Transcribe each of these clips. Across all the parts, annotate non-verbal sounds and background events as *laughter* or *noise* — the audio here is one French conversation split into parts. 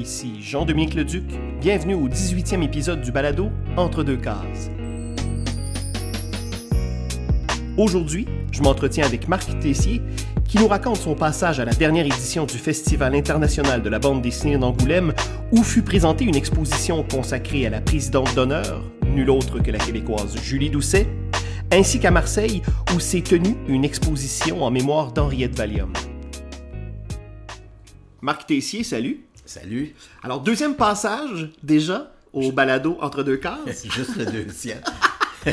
ici Jean-Dominique Leduc. Bienvenue au 18e épisode du balado Entre deux cases. Aujourd'hui, je m'entretiens avec Marc Tessier qui nous raconte son passage à la dernière édition du Festival international de la bande dessinée d'Angoulême où fut présentée une exposition consacrée à la présidente d'honneur, nulle autre que la québécoise Julie Doucet, ainsi qu'à Marseille où s'est tenue une exposition en mémoire d'Henriette Valium. Marc Tessier, salut. Salut. Alors, deuxième passage déjà au balado entre deux cases. *laughs* C'est juste le deuxième. *laughs*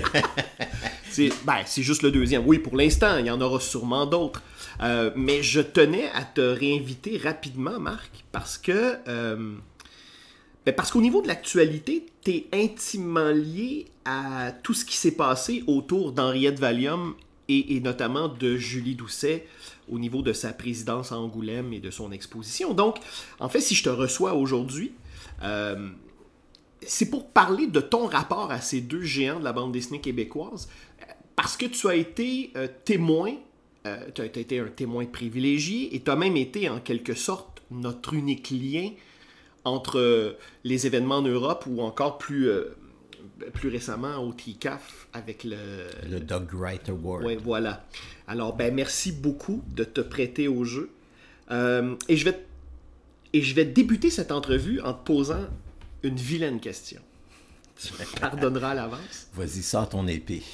c'est ben, c'est juste le deuxième. Oui, pour l'instant, il y en aura sûrement d'autres. Euh, mais je tenais à te réinviter rapidement, Marc, parce que euh, ben, parce qu'au niveau de l'actualité, tu es intimement lié à tout ce qui s'est passé autour d'Henriette Valium et, et, notamment de Julie Doucet au niveau de sa présidence à Angoulême et de son exposition. Donc, en fait, si je te reçois aujourd'hui, euh, c'est pour parler de ton rapport à ces deux géants de la bande dessinée québécoise, parce que tu as été euh, témoin, euh, tu as été un témoin privilégié, et tu as même été en quelque sorte notre unique lien entre les événements en Europe ou encore plus plus récemment au TCAF avec le... Le Doug Wright Award. Oui, voilà. Alors, ben, merci beaucoup de te prêter au jeu. Euh, et, je vais, et je vais débuter cette entrevue en te posant une vilaine question. *laughs* Tu me pardonneras à l'avance. Vas-y, sors ton épée. *laughs*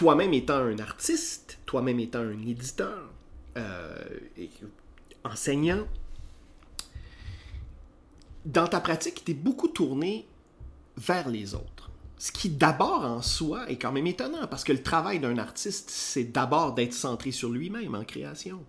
toi-même étant un artiste, toi-même étant un éditeur, euh, et enseignant, dans ta pratique, tu es beaucoup tourné vers les autres. Ce qui d'abord en soi est quand même étonnant, parce que le travail d'un artiste, c'est d'abord d'être centré sur lui-même en création.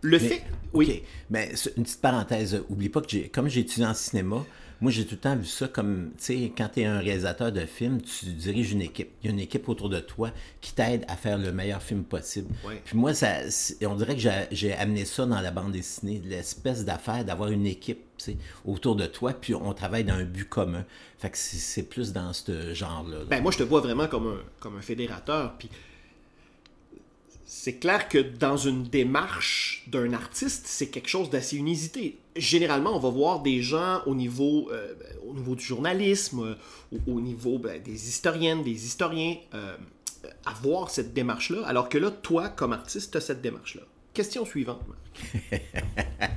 Le Mais, fait... Oui. Mais une petite parenthèse, oublie pas que j'ai, comme j'ai étudié en cinéma, moi j'ai tout le temps vu ça comme, tu sais, quand tu es un réalisateur de film, tu diriges une équipe. Il y a une équipe autour de toi qui t'aide à faire le meilleur film possible. Ouais. Puis moi, ça, on dirait que j'ai, amené ça dans la bande dessinée, l'espèce d'affaire d'avoir une équipe autour de toi, puis on travaille dans un but commun. Fait que c'est, plus dans ce genre-là. là. Ben, moi, je te vois vraiment comme un, comme un fédérateur. Puis c'est clair que dans une démarche d'un artiste, c'est quelque chose d'assez inusité. Généralement, on va voir des gens au niveau, euh, au niveau du journalisme, euh, au, au, niveau ben, des historiennes, des historiens, euh, avoir cette démarche-là, alors que là, toi, comme artiste, tu as cette démarche-là. Question suivante, Marc. *laughs*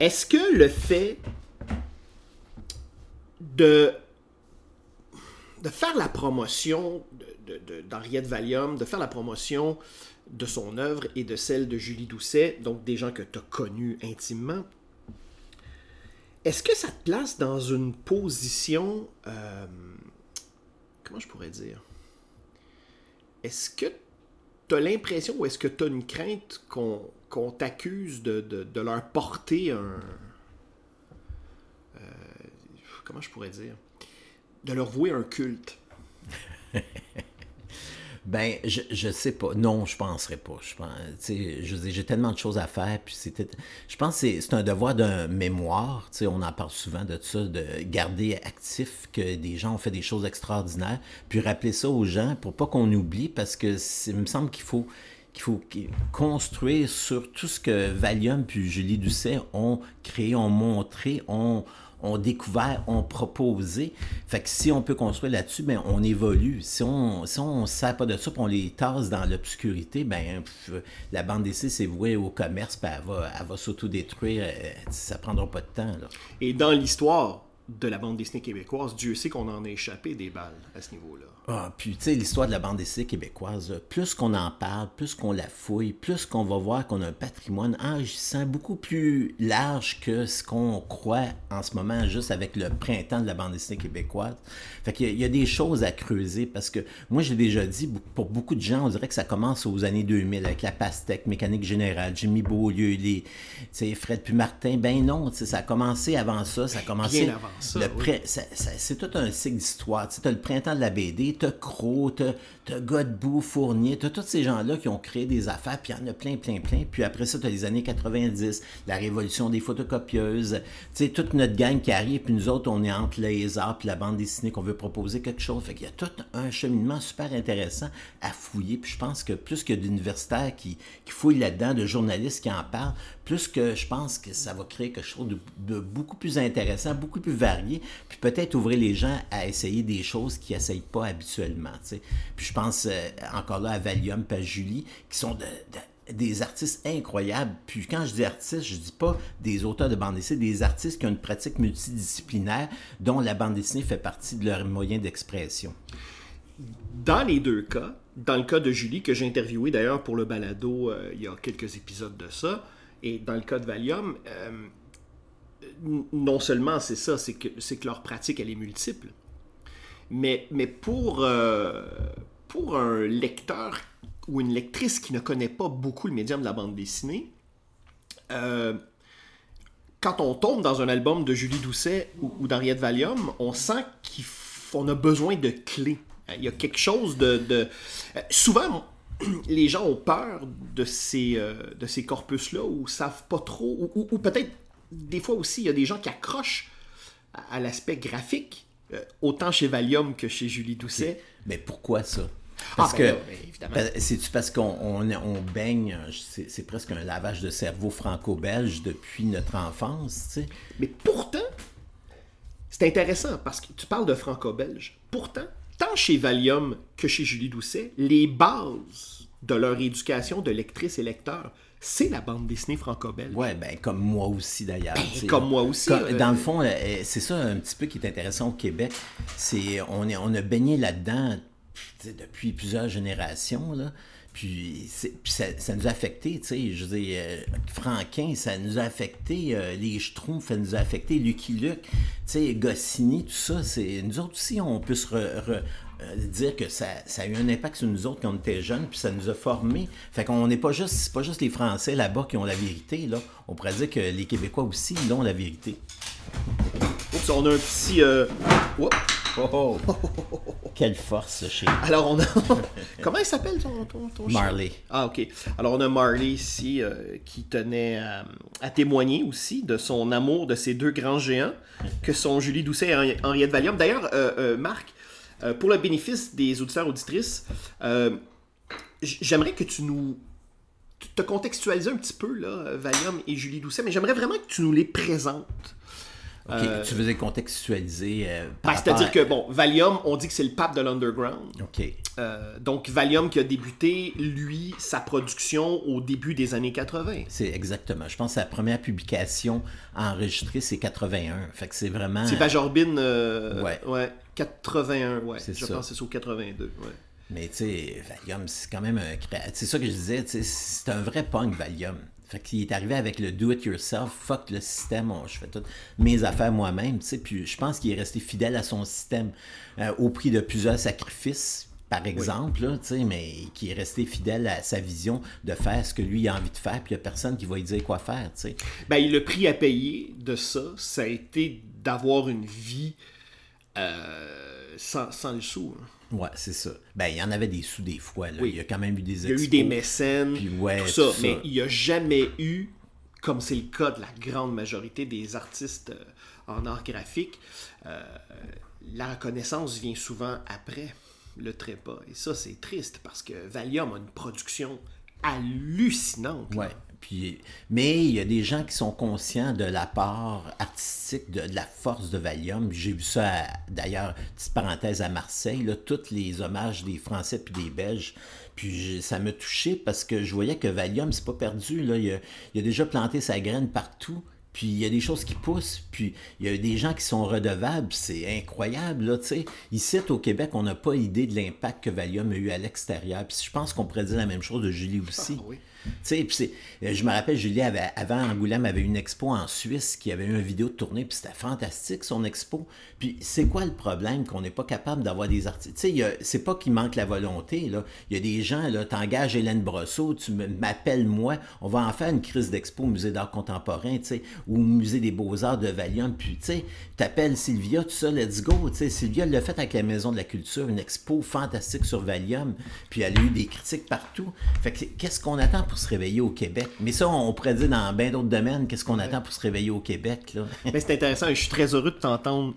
Est-ce que le fait de, de faire la promotion d'Henriette Valium, de faire la promotion de son œuvre et de celle de Julie Doucet, donc des gens que tu as connus intimement, est-ce que ça te place dans une position... Euh, comment je pourrais dire? Est-ce que tu as l'impression ou est-ce que tu as une crainte qu'on t'accuse de, de, de, leur porter un... Euh, comment je pourrais dire? De leur vouer un culte *laughs* Ben, je, je sais pas. Non, je penserais pas. Je pense, je j'ai tellement de choses à faire. Puis c'était, je pense que c'est un devoir d'un mémoire. Tu sais, on en parle souvent de ça, de garder actif que des gens ont fait des choses extraordinaires, puis rappeler ça aux gens pour pas qu'on oublie, parce que il me semble qu'il faut qu'il faut construire sur tout ce que Valium puis Julie Doucet ont créé, ont montré, ont ont découvert, ont proposé. Fait que si on peut construire là-dessus, ben on évolue. Si on si on sert pas de ça, on les tasse dans l'obscurité, ben la bande d'essai c'est voué au commerce, puis elle va, elle va s'autodétruire. Ça prendra pas de temps. Et dans l'histoire de la bande dessinée québécoise, Dieu sait qu'on en a échappé des balles à ce niveau-là. Ah, puis tu sais, l'histoire de la bande dessinée québécoise, plus qu'on en parle, plus qu'on la fouille, plus qu'on va voir qu'on a un patrimoine enrichissant beaucoup plus large que ce qu'on croit en ce moment, juste avec le printemps de la bande dessinée québécoise. Fait qu'il y, y, a des choses à creuser parce que moi, j'ai déjà dit, pour beaucoup de gens, on dirait que ça commence aux années 2000 avec la pastèque, mécanique générale, Jimmy Beaulieu, les, Fred puis Martin. Ben non, ça a commencé avant ça, ça a commencé. Bien avant ça, le oui. pré- ça- ça- c'est tout un cycle d'histoire. Tu as le printemps de la BD, tu as Crow, tu as Godbout, Fournier, tu as tous ces gens-là qui ont créé des affaires, puis il y en a plein, plein, plein. Puis après ça, tu as les années 90, la révolution des photocopieuses. Tu sais, toute notre gang qui arrive, puis nous autres, on est entre les arts puis la bande dessinée qu'on veut proposer quelque chose. Fait qu'il y a tout un cheminement super intéressant à fouiller. Puis je pense que plus que d'universitaires qui, qui fouillent là-dedans, de journalistes qui en parlent, plus que je pense que ça va créer quelque chose de, beaucoup plus intéressant, beaucoup plus varié, puis peut-être ouvrir les gens à essayer des choses qu'ils n'essayent pas habituellement. Puis je pense euh, encore là à Valium et à Julie, qui sont de- de- des artistes incroyables. Puis quand je dis artistes, je dis pas des auteurs de bande dessinée, des artistes qui ont une pratique multidisciplinaire dont la bande dessinée fait partie de leur moyen d'expression. Dans les deux cas, dans le cas de Julie, que j'ai interviewé d'ailleurs pour le balado euh, il y a quelques épisodes de ça, et dans le cas de Valium, euh, non seulement c'est ça, c'est que, que leur pratique, elle est multiple. Mais, mais pour, euh, pour un lecteur ou une lectrice qui ne connaît pas beaucoup le médium de la bande dessinée, euh, quand on tombe dans un album de Julie Doucet ou, ou d'Henriette Valium, on sent qu'on a besoin de clés. Il y a quelque chose de... de- Souvent, *clears throat* les gens ont peur de ces, euh, de ces corpus-là ou savent pas trop, ou, ou- ou peut-être des fois aussi, il y a des gens qui accrochent à, à l'aspect graphique, euh, autant chez Valium que chez Julie Doucet. Mais pourquoi ça? Parce ben que ben, C'est-tu parce qu'on on, on baigne, c'est c'est presque un lavage de cerveau franco-belge depuis notre enfance, tu sais? Mais pourtant, c'est intéressant parce que tu parles de franco-belge. Pourtant, tant chez Valium que chez Julie Doucet, les bases de leur éducation de lectrice et lecteur, c'est la bande dessinée franco-belge. Ouais, ben comme moi aussi d'ailleurs. sais. comme moi aussi, Comme- euh, dans le fond, euh, c'est ça un petit peu qui est intéressant au Québec. C'est on, est, on a baigné là-dedans depuis plusieurs générations. Là. Puis, ça, nous a affecté, tu sais, je veux euh, Franquin, ça nous a affecté, euh, les Schtroumpfs, ça nous a affecté, Lucky Luke, tu sais, Goscinny, tout ça, c'est, nous autres aussi, on peut se euh, dire que ça, a eu un impact sur nous autres quand on était jeunes, puis ça nous a formés. Fait qu'on n'est pas juste, c'est pas juste les Français là-bas qui ont la vérité, là. On pourrait dire que les Québécois aussi, ils ont la vérité. Oups, on a un petit... euh, oups. Oh, Quelle force chez Alors, on a... *laughs* Comment il s'appelle ton, ton, ton chien? Marley. Ah, ok. Alors, on a Marley ici euh, qui tenait à, à témoigner aussi de son amour de ces deux grands géants que sont Julie Doucet et Henri- Henriette Valium. D'ailleurs, euh, euh, Marc, pour le bénéfice des auditeurs auditrices, j'aimerais que tu nous te contextualises un petit peu, là, Valium et Julie Doucet, mais j'aimerais vraiment que tu nous les présentes. Ok, Euh, Tu faisais contextualiser. euh, Ben, C'est-à-dire que, bon, Valium, on dit que c'est le pape de l'underground. Ok. Euh, donc, Valium qui a débuté, lui, sa production au début des années 80. C'est exactement. Je pense que la première publication enregistrée, c'est 81. Fait que c'est vraiment. C'est Bajorbine, euh, Ouais. ouais. 81, ouais. Je ça. pense que c'est au 82, ouais. Mais tu sais, Valium, c'est quand même un C'est ça que je disais, c'est un vrai punk, Valium. Fait qu'il est arrivé avec le do-it-yourself, fuck le système, on- je fais toutes mes affaires moi-même, tu sais. Puis je pense qu'il est resté fidèle à son système euh, au prix de plusieurs sacrifices, par exemple, là, tu sais, mais qui est resté fidèle à sa vision de faire ce que lui a envie de faire, puis il n'y a personne qui va lui dire quoi faire, tu sais. Ben, le prix à payer de ça, ça a été d'avoir une vie euh, sans, sans le sou. hein. Ouais, c'est ça. Ben, il y en avait des sous des fois, là. Oui. Il y a quand même eu des Il y a eu expos. des mécènes, Puis ouais, tout ça, tout ça. mais il n'y a jamais eu, comme c'est le cas de la grande majorité des artistes euh, en art graphique, euh, la reconnaissance vient souvent après le trépas. Et ça, c'est triste parce que Valium a une production hallucinante. là. Puis, mais il y a des gens qui sont conscients de la part artistique, de, de la force de Valium. J'ai vu ça, d'ailleurs, petite parenthèse à Marseille, là, tous les hommages des Français puis des Belges. Puis ça m'a touché parce que je voyais que Valium, c'est pas perdu. Là. Il, a, il a déjà planté sa graine partout. Puis il y a des choses qui poussent, puis il y a des gens qui sont redevables, c'est incroyable, là, tu sais. Ici, au Québec, on n'a pas idée de l'impact que Valium a eu à l'extérieur. Puis je pense qu'on pourrait dire la même chose de Julie aussi. Ah oui. Euh, je me rappelle, Julie, avant Angoulême, avait une expo en Suisse qui avait eu une vidéo de tournée, puis c'était fantastique, son expo. Puis c'est quoi le problème qu'on n'est pas capable d'avoir des artistes? C'est pas qu'il manque la volonté, là. Il y a des gens, là, t'engages Hélène Brosseau, tu m'appelles moi, on va en faire une crise d'expo au Musée d'art contemporain, ou au Musée des beaux-arts de Valium, puis tu sais, t'appelles Sylvia, tout ça, let's go, tu sais. Sylvia l'a fait avec la Maison de la Culture, une expo fantastique sur Valium, puis elle a eu des critiques partout. Fait que qu'est-ce qu'on attend pour se réveiller au Québec? Mais ça, on pourrait dire dans bien d'autres domaines, qu'est-ce qu'on attend pour se réveiller au Québec, là? *laughs* Mais c'est intéressant et je suis très heureux de t'entendre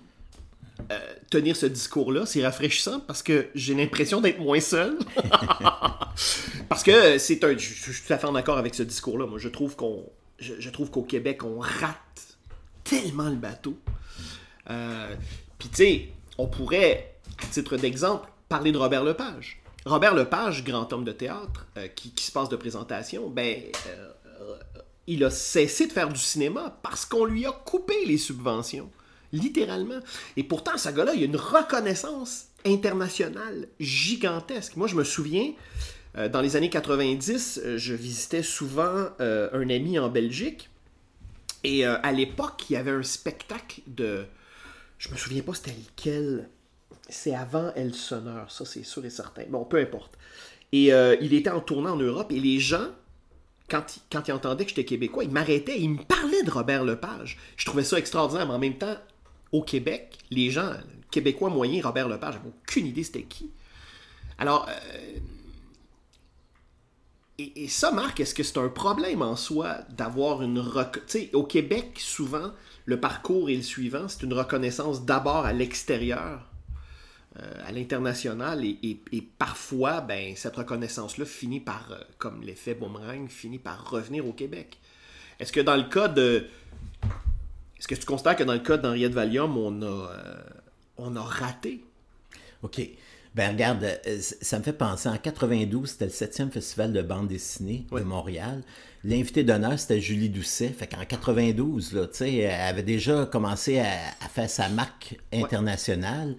euh, tenir ce discours-là. C'est rafraîchissant parce que j'ai l'impression d'être moins seul. *laughs* parce que c'est un. Je, je suis tout à fait en accord avec ce discours-là. Moi, je trouve qu'on. Je, je trouve qu'au Québec, on rate tellement le bateau. Euh, Puis, tu sais, on pourrait, à titre d'exemple, parler de Robert Lepage. Robert Lepage, grand homme de théâtre, euh, qui, se passe de présentation, ben, euh, il a cessé de faire du cinéma parce qu'on lui a coupé les subventions. Littéralement. Et pourtant, ce gars-là, il a une reconnaissance internationale gigantesque. Moi, je me souviens, euh, dans les années 90, euh, je visitais souvent un ami en Belgique. Et à l'époque, il y avait un spectacle de. Je me souviens pas c'était lequel. C'est avant El Sonneur, ça c'est sûr et certain. Bon, peu importe. Et euh, il était en tournant en Europe et les gens, quand, ils- quand ils entendaient que j'étais québécois, ils m'arrêtaient ils me parlaient de Robert Lepage. Je trouvais ça extraordinaire, mais en même temps, au Québec, les gens, québécois moyens, Robert Lepage, j'avais aucune idée c'était qui. Alors, euh, et, ça, Marc, est-ce que c'est un problème en soi d'avoir une... reco- Tu sais, au Québec, souvent, le parcours est le suivant. C'est une reconnaissance d'abord à l'extérieur, à l'international, et, et- et parfois, ben, cette reconnaissance-là finit par, euh, comme l'effet boomerang, finit par revenir au Québec. Est-ce que dans le cas de... Est-ce que tu constates que dans le cas d'Henriette Valium, on a, euh, on a raté? OK. Ben regarde, euh, ça me fait penser, en 92, c'était le 7e festival de bande dessinée de Montréal. L'invité d'honneur, c'était Julie Doucet. Fait qu'en 92, là, tu sais, elle avait déjà commencé à, à faire sa marque internationale.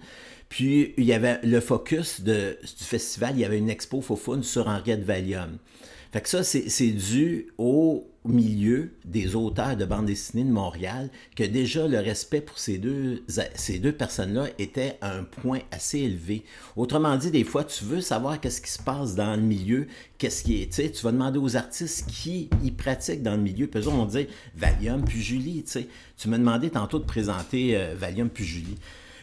Puis, il y avait le focus du festival, il y avait une expo Fofun sur Henriette Valium. Fait que ça, c'est dû au milieu des auteurs de bande dessinée de Montréal que déjà le respect pour ces deux, ces deux personnes-là était à un point assez élevé. Autrement dit, des fois, tu veux savoir qu'est-ce qui se passe dans le milieu, qu'est-ce qui est, tu vas demander aux artistes qui y pratiquent dans le milieu, puis eux vont dire Valium puis Julie, tu sais. Tu m'as demandé tantôt de présenter euh, Valium puis Julie.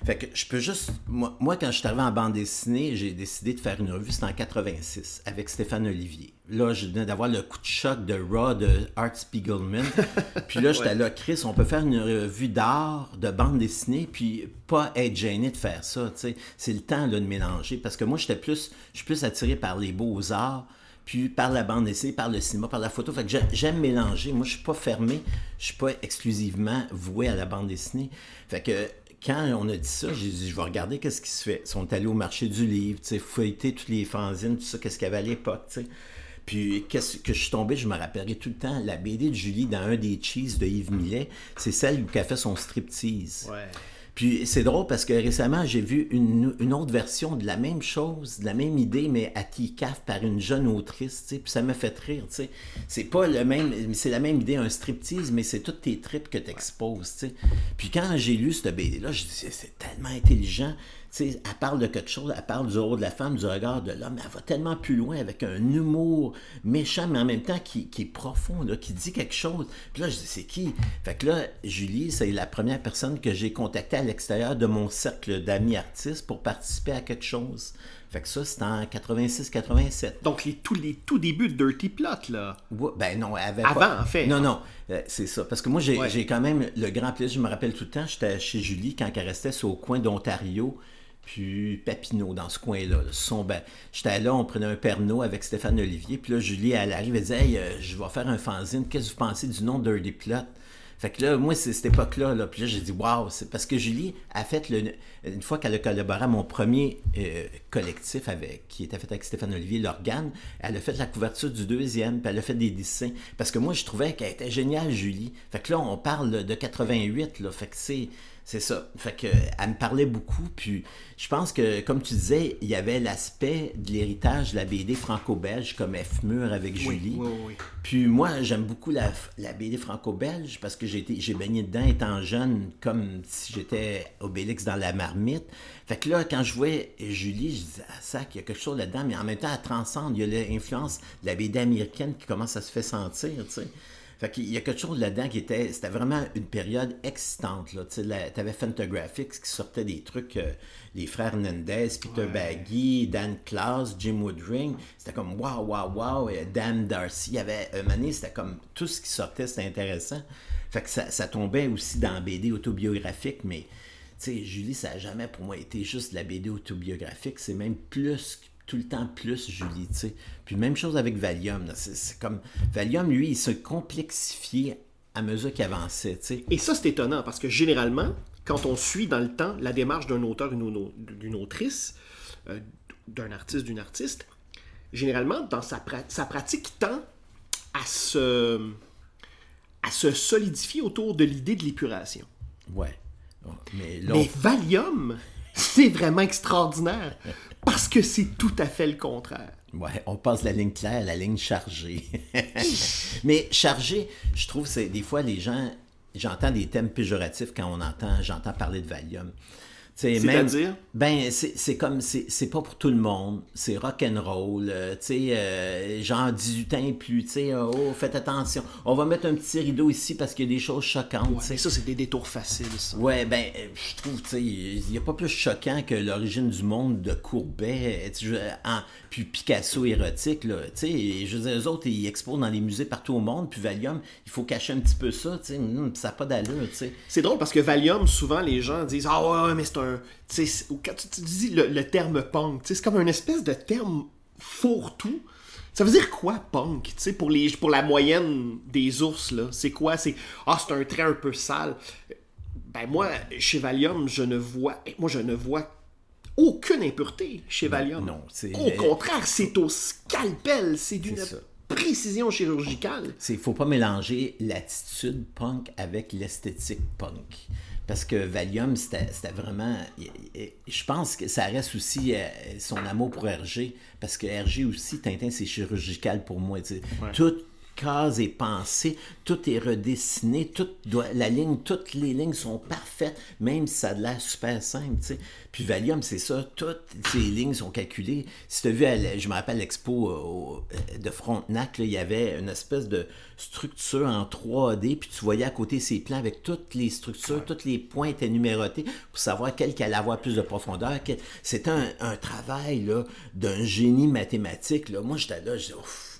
Fait que je peux juste. Moi, moi, quand je suis arrivé en bande dessinée, j'ai décidé de faire une revue, c'était en 86, avec Stéphane Olivier. Là, je venais d'avoir le coup de choc de Raw de Art Spiegelman. *laughs* puis là, j'étais là, Chris, on peut faire une revue d'art, de bande dessinée, puis pas être gêné de faire ça, tu sais. C'est le temps, là, de mélanger. Parce que moi, j'étais plus. Je suis plus attiré par les beaux-arts puis par la bande dessinée, par le cinéma, par la photo. Fait que j'ai- j'aime mélanger. Moi, je suis pas fermé, je suis pas exclusivement voué à la bande dessinée. Fait que quand on a dit ça, j'ai dit, je vais regarder qu'est-ce qui se fait. Ils sont allés au marché du livre, tu sais, feuilleter toutes les fanzines, tout ça, qu'est-ce qu'il y avait à l'époque, tu sais. Puis, qu'est-ce que je suis tombé, je me rappellerai tout le temps, la BD de Julie dans un des cheese de Yves Millet, c'est celle où elle fait son striptease. Ouais. Puis c'est drôle parce que récemment, j'ai vu une, autre version de la même chose, de la même idée, mais à par une jeune autrice, puis ça m'a fait rire, tu. C'est pas le même, c'est la même idée, un striptease, mais c'est toutes tes tripes que tu exposes, tu sais. Puis quand j'ai lu cette BD-là, je dis, c'est- tellement intelligent, sais, elle parle de quelque chose, elle parle du rôle de la femme, du regard de l'homme, elle va tellement plus loin avec un humour méchant, mais en même temps qui, qui est profond, là, qui dit quelque chose. Puis là, je dis, c'est qui? Fait que là, Julie, c'est la première personne que j'ai contactée à l'extérieur de mon cercle d'amis artistes pour participer à quelque chose. Fait que ça, c'était en 86-87. Donc, les, tous les tout débuts de Dirty Plot, là. Ouais, ben non, avait Avant, pas... en fait. Non, non, euh, c'est ça. Parce que moi, j'ai Ouais. j'ai quand même le grand plaisir, je me rappelle tout le temps, j'étais chez Julie quand elle restait sur au coin d'Ontario, puis Papineau, dans ce coin-là. là. Son, ben, j'étais là, on prenait un Pernod avec Stéphane Olivier, puis là, Julie, elle arrive, elle dit Hey, euh, je vais faire un fanzine, qu'est-ce que vous pensez du nom Dirty Plot? Fait que là, moi, c'est cette époque-là, là, puis là, j'ai dit, waouh, parce que Julie a fait, le, une fois qu'elle a collaboré à mon premier euh, collectif avec, qui était fait avec Stéphane Olivier, l'organe, elle a fait la couverture du deuxième, puis elle a fait des dessins. Parce que moi, je trouvais qu'elle était géniale, Julie. Fait que là, on parle de 88, là, fait que c'est, C'est ça. Fait que, elle me parlait beaucoup. Puis je pense que, comme tu disais, il y avait l'aspect de l'héritage de la BD franco-belge comme F. Mur avec Julie. Oui, oui, oui. Puis moi, j'aime beaucoup la, la BD franco-belge parce que j'ai été- j'ai baigné dedans étant jeune, comme si j'étais Obélix dans la marmite. Fait que là, quand je voyais Julie, je disais, ah, ça, il y a quelque chose là-dedans, mais en même temps, elle transcende. Il y a l'influence de la BD américaine qui commence à se faire sentir, tu sais. Fait qu'il y a quelque chose là-dedans qui était. C'était vraiment une période excitante. Là. Tu sais, avais Fantagraphics qui sortait des trucs, euh, les frères Hernandez, Peter Baggy, Dan Klaus, Jim Woodring. C'était comme waouh, waouh, waouh. Dan Darcy. Il y avait année, c'était comme tout ce qui sortait, c'était intéressant. Fait que ça, ça tombait aussi dans BD autobiographique, mais tu sais, Julie, ça n'a jamais pour moi été juste de la BD autobiographique. C'est même plus tout le temps plus Julie, tu sais. Puis même chose avec Valium. C'est comme Valium, lui, il se complexifiait à mesure qu'il avançait, tu sais. Et ça, c'est étonnant parce que généralement, quand on suit dans le temps la démarche d'un auteur, d'une au- d'une autrice, euh, d'un artiste, d'une artiste, généralement, dans sa, pra- sa pratique tend à se, à se solidifier autour de l'idée de l'épuration. Ouais. Bon, Mais là, Mais Valium, c'est vraiment extraordinaire parce que c'est tout à fait le contraire. Ouais, on passe la ligne claire à la ligne chargée. *laughs* Mais chargée, je trouve, c'est des fois les gens, j'entends des thèmes péjoratifs quand on entend, j'entends parler de Valium. C'est-à-dire? Ben, c'est c'est comme, c'est c'est pas pour tout le monde, c'est rock and roll, euh, tu sais, euh, genre 18 ans et plus, tu sais, oh, faites attention, on va mettre un petit rideau ici parce qu'il y a des choses choquantes, ça, c'est des détours faciles, ça. Ouais, ben, euh, je trouve, tu sais, il n'y a pas plus choquant que l'origine du monde de Courbet, euh, en- puis Picasso érotique, là, tu sais, je veux dire, eux autres, ils exposent dans les musées partout au monde, puis Valium, il faut cacher un petit peu ça, tu sais, hum, ça n'a pas d'allure, tu sais. C'est drôle parce que Valium, souvent, les gens disent Ah ouais, ouais, mais c'est un. Quand tu, tu dis le, le terme punk, c'est comme une espèce de terme fourre-tout. Ça veut dire quoi, punk Tu sais, pour, les, pour la moyenne des ours, là, c'est quoi? C'est Ah, c'est un trait un peu sale. Ben, moi, chez Valium, je ne vois. Moi, je ne vois aucune impureté chez Valium. non, c'est- Au contraire, c'est au scalpel. C'est d'une précision chirurgicale. Il faut pas mélanger l'attitude punk avec l'esthétique punk. Parce que Valium, c'était vraiment. Je pense que ça reste aussi euh, son amour pour Hergé. Parce que Hergé aussi, Tintin, c'est chirurgical pour moi. tu sais. Case est pensée, tout est redessiné, tout doit, la ligne, toutes les lignes sont parfaites, même si ça a l'air super simple. Puis Valium, c'est ça, toutes ces lignes sont calculées. Si tu as vu, je me rappelle l'expo euh, euh, de Frontenac, il y avait une espèce de structure en 3D, puis tu voyais à côté ces plans avec toutes les structures, tous les points étaient numérotés pour savoir quel qui allait avoir plus de profondeur. C'était un, un travail d'un génie mathématique. Moi, j'étais là, je disais,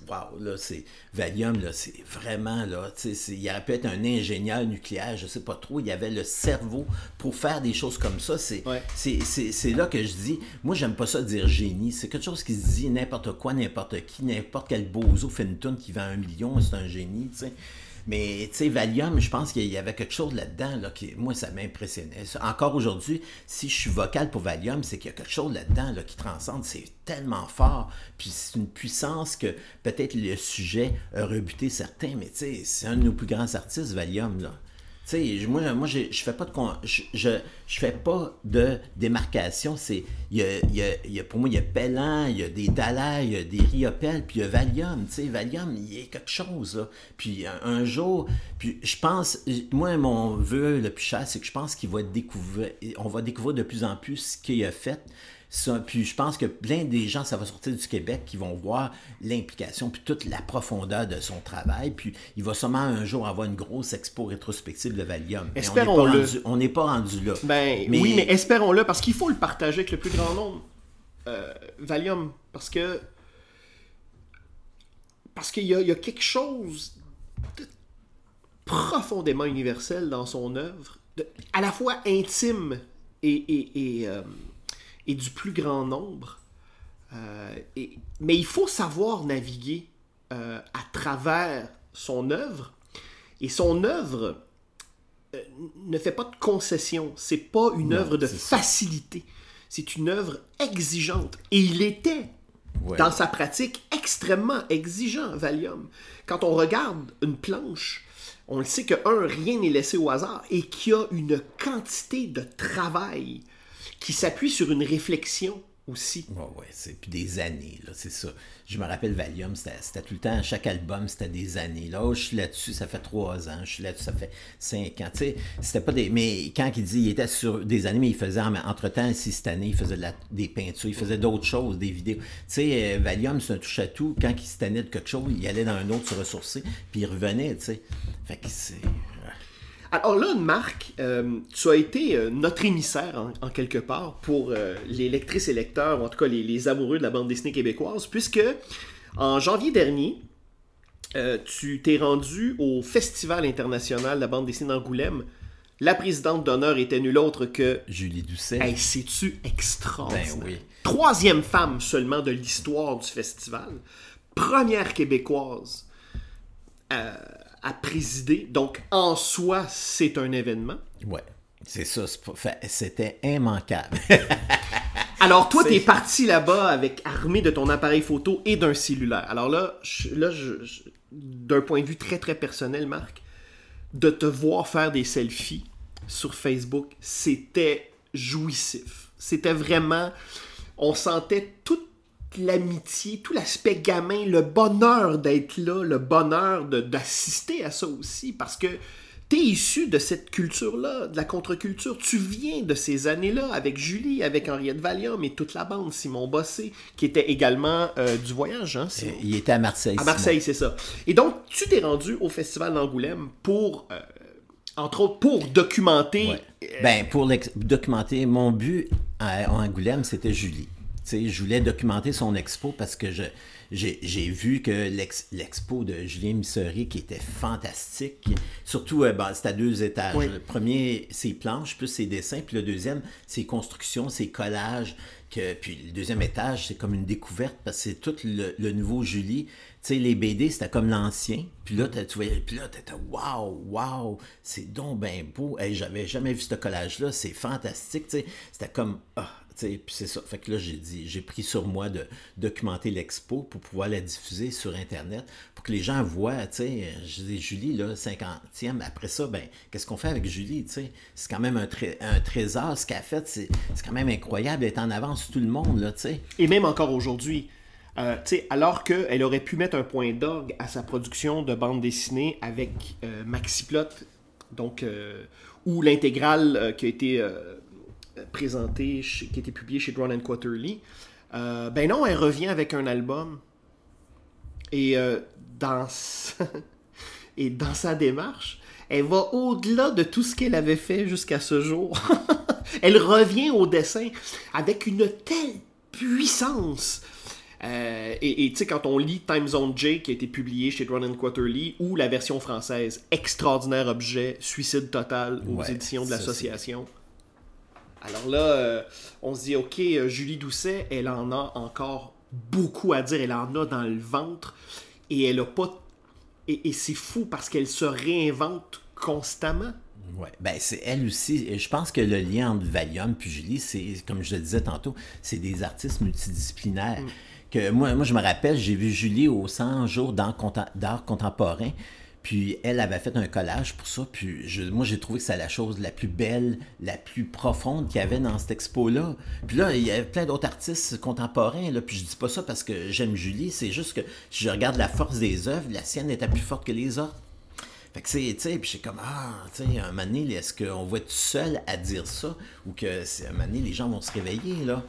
Wow, là, c'est Valium, là, c'est vraiment, là, tu sais, c'est- il aurait pu être un ingénieur nucléaire, je sais pas trop, il avait le cerveau pour faire des choses comme ça. C'est Ouais. c'est- c'est c'est là que je dis, moi, j'aime pas ça dire génie, c'est quelque chose qui se dit n'importe quoi, n'importe qui, n'importe quel bozo fait une toune qui vend un million, c'est un génie, tu sais. Mais, tu sais, Valium, je pense qu'il y avait quelque chose là-dedans, là, qui, moi, ça m'impressionnait. Encore aujourd'hui, si je suis vocal pour Valium, c'est qu'il y a quelque chose là-dedans, là, qui transcende. C'est tellement fort. Puis c'est une puissance que peut-être le sujet a rebuté certains, mais tu sais, c'est un de nos plus grands artistes, Valium. Tu sais, moi, moi je fais pas de je, je, je fais pas de démarcation. C'est y a, y a- pour moi il y a Pellan, il y a des Dallaire, il y a des Riopel, puis il y a Valium. Tu sais, Valium, il y a quelque chose. Puis un, jour, puis je pense, moi mon vœu le plus cher, c'est que je pense qu'il va on va découvrir de plus en plus ce qu'il a fait. Ça, puis je pense que plein des gens, ça va sortir du Québec, qui vont voir l'implication, puis toute la profondeur de son travail. Puis il va sûrement un jour avoir une grosse expo rétrospective de Valium. Mais on n'est pas Espérons-le. On n'est pas rendu là. Ben Mais- oui, mais espérons-le, parce qu'il faut le partager avec le plus grand nombre. Euh, Valium, parce que. Parce qu'il y, y a quelque chose de profondément universel dans son œuvre, de- à la fois intime et, et, et, euh, et du plus grand nombre. Euh, et- mais il faut savoir naviguer euh, à travers son œuvre. Et son œuvre euh, ne fait pas de concession. C'est pas une œuvre de facilité. C'est une œuvre exigeante. Et il était, Ouais. dans sa pratique, extrêmement exigeant, Valium. Quand on regarde une planche, on le sait que, un, rien n'est laissé au hasard et qu'il y a une quantité de travail qui s'appuie sur une réflexion aussi. Ouais, ouais, c'est puis des années, là, c'est ça. Je me rappelle Valium, c'était tout le temps, chaque album, c'était des années. Là, oh, je suis là-dessus, ça fait trois ans, je suis là-dessus, ça fait cinq ans. Tu sais, c'était pas des. Mais quand il dit il était sur des années, mais il faisait entre-temps, ici, cette année, il faisait des peintures, il faisait d'autres choses, des vidéos. Tu sais, euh, Valium, c'est un touche à tout. Quand il se tenait de quelque chose, il allait dans un autre se ressourcer, puis il revenait, tu sais. Fait que c'est. Alors là, Marc, euh, tu as été euh, notre émissaire, en, quelque part, pour euh, les lectrices et lecteurs, ou en tout cas les, amoureux de la bande dessinée québécoise, puisque en janvier dernier, tu t'es rendu au Festival international de la bande dessinée d'Angoulême. La présidente d'honneur était nulle autre que... Julie Doucet. Hey, C'est-tu extraordinaire? Ben oui. Troisième femme seulement de l'histoire du festival. Première québécoise à présider. Donc, en soi, c'est un événement. Ouais, c'est ça. C'était immanquable. *laughs* Alors, toi, tu es parti là-bas avec armé de ton appareil photo et d'un cellulaire. Alors là, là d'un point de vue très, très personnel, Marc, de te voir faire des selfies sur Facebook, c'était jouissif. C'était vraiment... On sentait toute l'amitié, tout l'aspect gamin, le bonheur d'être là, le bonheur d'assister à ça aussi, parce que tu es issu de cette culture-là, de la contre-culture. Tu viens de ces années-là avec Julie, avec Henriette Valium et toute la bande, Simon Bossé, qui était également euh, du voyage. Hein, Il était à Marseille. À Marseille, c'est ça. Et donc, tu t'es rendu au Festival d'Angoulême pour... Euh, entre autres, pour documenter... Euh, ben, pour documenter, mon but à Angoulême, c'était Julie je voulais documenter son expo parce que je, j'ai, vu que l'expo de Julien Missery, qui était fantastique, surtout, euh, c'est à deux étages. Le premier, ses planches, plus ses dessins, puis le deuxième, ses constructions, ses collages. Que, puis le deuxième étage, c'est comme une découverte parce que c'est tout le, nouveau Julie. Tu sais, les BD, c'était comme l'ancien. Puis là, tu voyais, puis là, t'étais waouh, waouh, c'est donc bien beau. Hey, j'avais jamais vu ce collage-là, c'est fantastique. Tu sais, c'était comme, ah, puis c'est ça. Fait que là, j'ai dit, j'ai pris sur moi de documenter l'expo pour pouvoir la diffuser sur Internet, pour que les gens voient, tu sais, je Julie, là, 50e, après ça, ben, qu'est-ce qu'on fait avec Julie, tu sais? C'est quand même un, un trésor, ce qu'elle a fait, c'est quand même incroyable d'être en avance tout le monde, là, tu sais. Et même encore aujourd'hui, euh, alors qu'elle aurait pu mettre un point d'orgue à sa production de bande dessinée avec euh, Maxiplot, donc, euh, ou l'intégrale euh, qui a été présenté, qui a été publié chez Drone Quarterly. Euh, ben non, elle revient avec un album. Et, euh, dans sa... *laughs* et dans sa démarche, elle va au-delà de tout ce qu'elle avait fait jusqu'à ce jour. *laughs* elle revient au dessin avec une telle puissance. Euh, et tu sais, quand on lit Time Zone J qui a été publié chez Drone Quarterly ou la version française, extraordinaire objet, suicide total aux éditions de l'association. Alors là, euh, on se dit, OK, euh, Julie Doucet, elle en a encore beaucoup à dire. Elle en a dans le ventre. Et elle a pas. Et, c'est fou parce qu'elle se réinvente constamment. Ouais, ben c'est elle aussi. Je pense que le lien entre Valium et Julie, c'est, comme je le disais tantôt, c'est des artistes multidisciplinaires. Mm. Que moi, moi, je me rappelle, j'ai vu Julie au 100 jours d'art contemporain. Puis elle avait fait un collage pour ça. Puis moi, j'ai trouvé que c'est la chose la plus belle, la plus profonde qu'il y avait dans cette expo-là. Puis là, il y avait plein d'autres artistes contemporains. Là, puis je dis pas ça parce que j'aime Julie. C'est juste que si je regarde la force des œuvres, la sienne était plus forte que les autres. Fait que c'est, tu puis j'ai comme, ah, tu sais, un moment donné, est-ce qu'on va être seul à dire ça ou que, un moment donné, les gens vont se réveiller, là?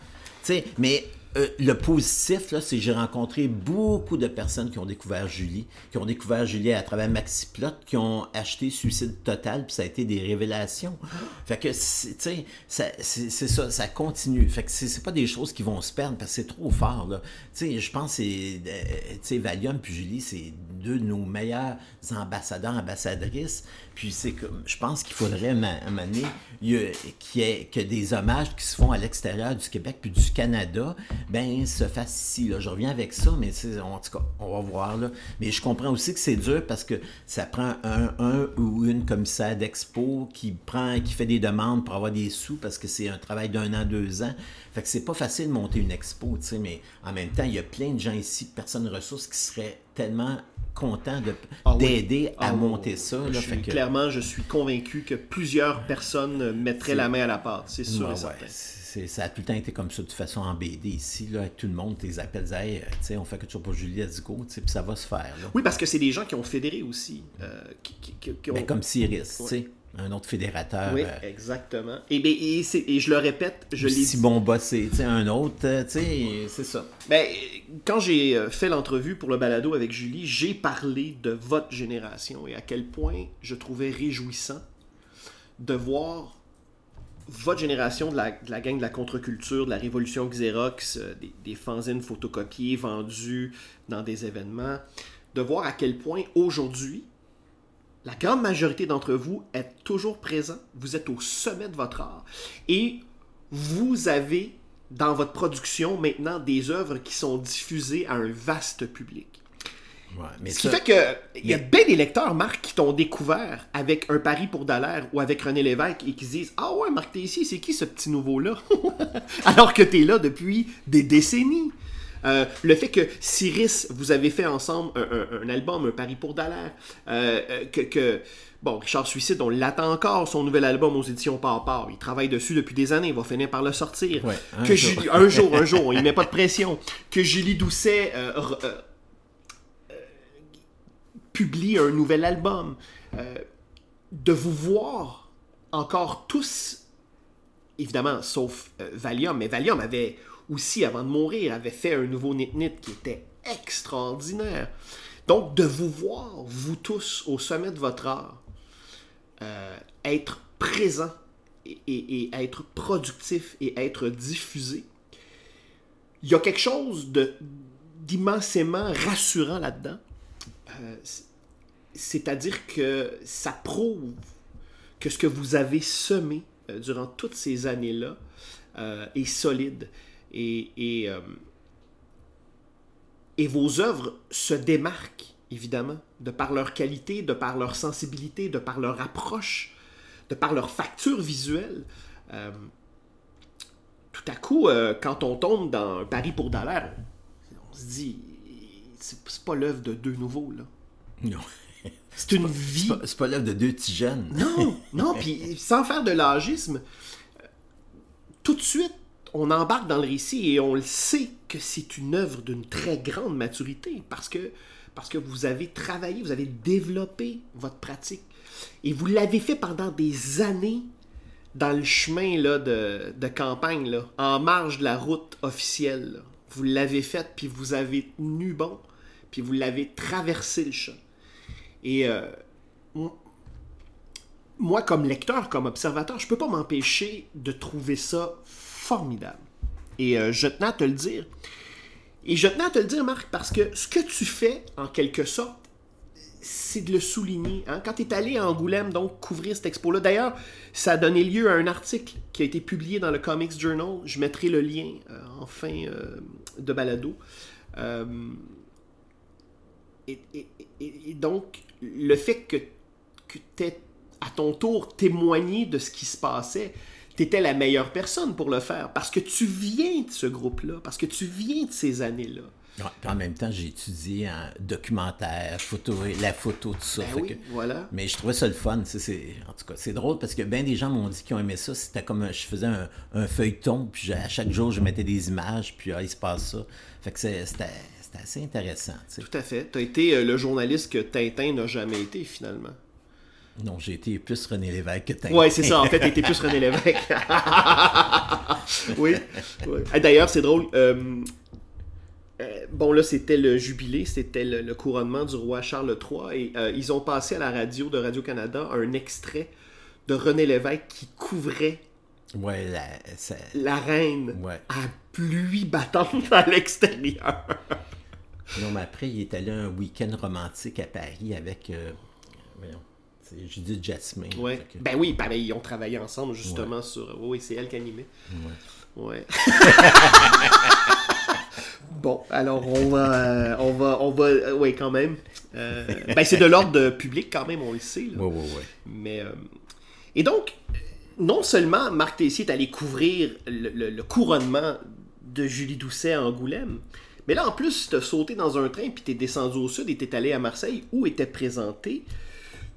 Mais euh, le positif, c'est que j'ai rencontré beaucoup de personnes qui ont découvert Julie, qui ont découvert Julie à travers Maxiplot, qui ont acheté Suicide Total, puis ça a été des révélations. Fait que, tu sais, c'est ça, ça continue. Fait que c'est pas des choses qui vont se perdre parce que c'est trop fort. Tu sais, je pense que c'est, euh, Valium puis Julie, c'est deux de nos meilleurs ambassadeurs, ambassadrices. Puis c'est comme, je pense qu'il faudrait donné qu'il y ait que des hommages qui se font à l'extérieur du Québec puis du Canada, ben se fassent ici. Je reviens avec ça, mais en tout cas, on va voir. Là. Mais je comprends aussi que c'est dur parce que ça prend un, ou une commissaire d'expo qui prend, qui fait des demandes pour avoir des sous parce que c'est un travail d'un an, deux ans. Fait que c'est pas facile de monter une expo, tu mais en même temps, il y a plein de gens ici, personnes ressources, qui seraient tellement content de- Ah oui. d'aider à Ah, monter ça. là, Je fait suis- que- Clairement, je suis convaincu que plusieurs personnes mettraient la main à la pâte, c'est sûr et ouais, certain. c'est- ça a tout le temps été comme ça, de toute façon, en BD ici, là, tout le monde, tes appels, hey, euh, tu on fait quelque chose pour Julie Adigo, tu puis ça va se faire. Là. Oui, parce que c'est des gens qui ont fédéré aussi. euh, qui, qui- qui- qui ont- Ben, comme Cyrus, tu sais, un autre fédérateur. Oui, euh, exactement. Et, ben, et, et je le répète, je l'ai dit. Simon Bossé, tu sais, un autre, euh, tu sais, c'est ça. Ben, quand j'ai euh, fait l'entrevue pour le balado avec Julie, j'ai parlé de votre génération et à quel point je trouvais réjouissant de voir votre génération de la, de la gang de la contre-culture, de la révolution Xerox, des, des fanzines photocopiés vendus dans des événements, de voir à quel point aujourd'hui, la grande majorité d'entre vous êtes toujours présents, vous êtes au sommet de votre art et vous avez dans votre production maintenant des œuvres qui sont diffusées à un vaste public. Ouais, mais Ce qui ça- fait que il y a mais- bien des lecteurs, Marc, qui t'ont découvert avec un pari pour Dallaire ou avec René Lévesque et qui se disent Ah ouais, Marc Tessier, c'est qui ce petit nouveau-là *laughs* Alors que tu es là depuis des décennies. Euh, le fait que Cyrus, vous avez fait ensemble un, un- un album, un pari pour Dallaire, euh, euh, que, que- Bon, Richard Suicide, on l'attend encore, son nouvel album aux éditions Par Par. Il travaille dessus depuis des années, il va finir par le sortir. Ouais, un que jour. Julie- un jour, un jour, il met pas de pression. Que Julie Doucet euh, publie un nouvel album, de vous voir encore tous, évidemment, sauf euh, Valium, mais Valium avait aussi, avant de mourir, avait fait un nouveau Nit Nit qui était extraordinaire. Donc, de vous voir, vous tous, au sommet de votre art, euh, être présent et, être productif et être diffusé, il y a quelque chose d'immensément rassurant là-dedans. Euh, C'est-à-dire que ça prouve que ce que vous avez semé euh, durant toutes ces années-là est solide. Et, et, euh, et vos œuvres se démarquent, évidemment, de par leur qualité, de par leur sensibilité, de par leur approche, de par leur facture visuelle. Euh, tout à coup, euh, quand on tombe dans un pari pour Dallaire, on se dit, c'est pas l'œuvre de deux nouveaux, là. Non. C'est une vie. C'est pas, pas l'œuvre de deux petits jeunes. Non, non, puis sans faire de l'âgisme, tout de suite, on embarque dans le récit et on le sait que c'est une œuvre d'une très grande maturité parce que, parce que vous avez travaillé, vous avez développé votre pratique et vous l'avez fait pendant des années dans le chemin là, de, de campagne, là, en marge de la route officielle. Vous l'avez fait, puis vous avez tenu bon, puis vous l'avez traversé le champ. Et euh, moi, comme lecteur, comme observateur, je peux pas m'empêcher de trouver ça formidable. Et euh, je tenais à te le dire. Et je tenais à te le dire, Marc, parce que ce que tu fais, en quelque sorte, c'est de le souligner. hein. Quand tu es allé à Angoulême, donc, couvrir cette expo-là, d'ailleurs, ça a donné lieu à un article qui a été publié dans le Comics Journal. Je mettrai le lien euh, en fin euh, de balado. Et, donc, le fait que, que tu à ton tour témoigné de ce qui se passait, tu étais la meilleure personne pour le faire parce que tu viens de ce groupe-là, parce que tu viens de ces années-là. Ouais, en même temps, j'ai étudié en documentaire, photo, la photo, tout ça. Ben fait oui, que- voilà. Mais je trouvais ça le fun. c'est- En tout cas, c'est drôle parce que bien des gens m'ont dit qu'ils ont aimé ça. C'était comme un- je faisais un, un feuilleton, puis à chaque jour, je mettais des images, puis ah, il se passe ça. Fait que c'était assez intéressant. Tout à fait. Tu as été euh, le journaliste que Tintin n'a jamais été, finalement. Non, j'ai été plus René Lévesque que Tintin. Ouais, c'est ça. En fait, t'étais plus René Lévesque. oui. oui. D'ailleurs, c'est drôle. euh, euh, bon, là, c'était le jubilé, c'était le, le couronnement du roi Charles III. Et euh, ils ont passé à la radio de Radio-Canada un extrait de René Lévesque qui couvrait Ouais, la- ça- la reine Ouais. à pluie battante à l'extérieur. Non, mais après, il est allé un week-end romantique à Paris avec. voyons, c'est Judith Jasmin. Ouais. Fait que- Ben oui, ben, ils ont travaillé ensemble justement sur. Oui, oui, c'est elle qui animait. ouais. Ouais. *laughs* bon, alors on va, euh, on va, on va, euh, ouais, quand même. Euh, ben c'est de l'ordre public quand même, on le sait. là. Ouais. Mais euh, et donc, non seulement Marc Tessier est allé couvrir le, le- le couronnement de Julie Doucet à Angoulême, Mais là, en plus, tu as sauté dans un train, puis tu es descendu au sud et tu es allé à Marseille, où était présentée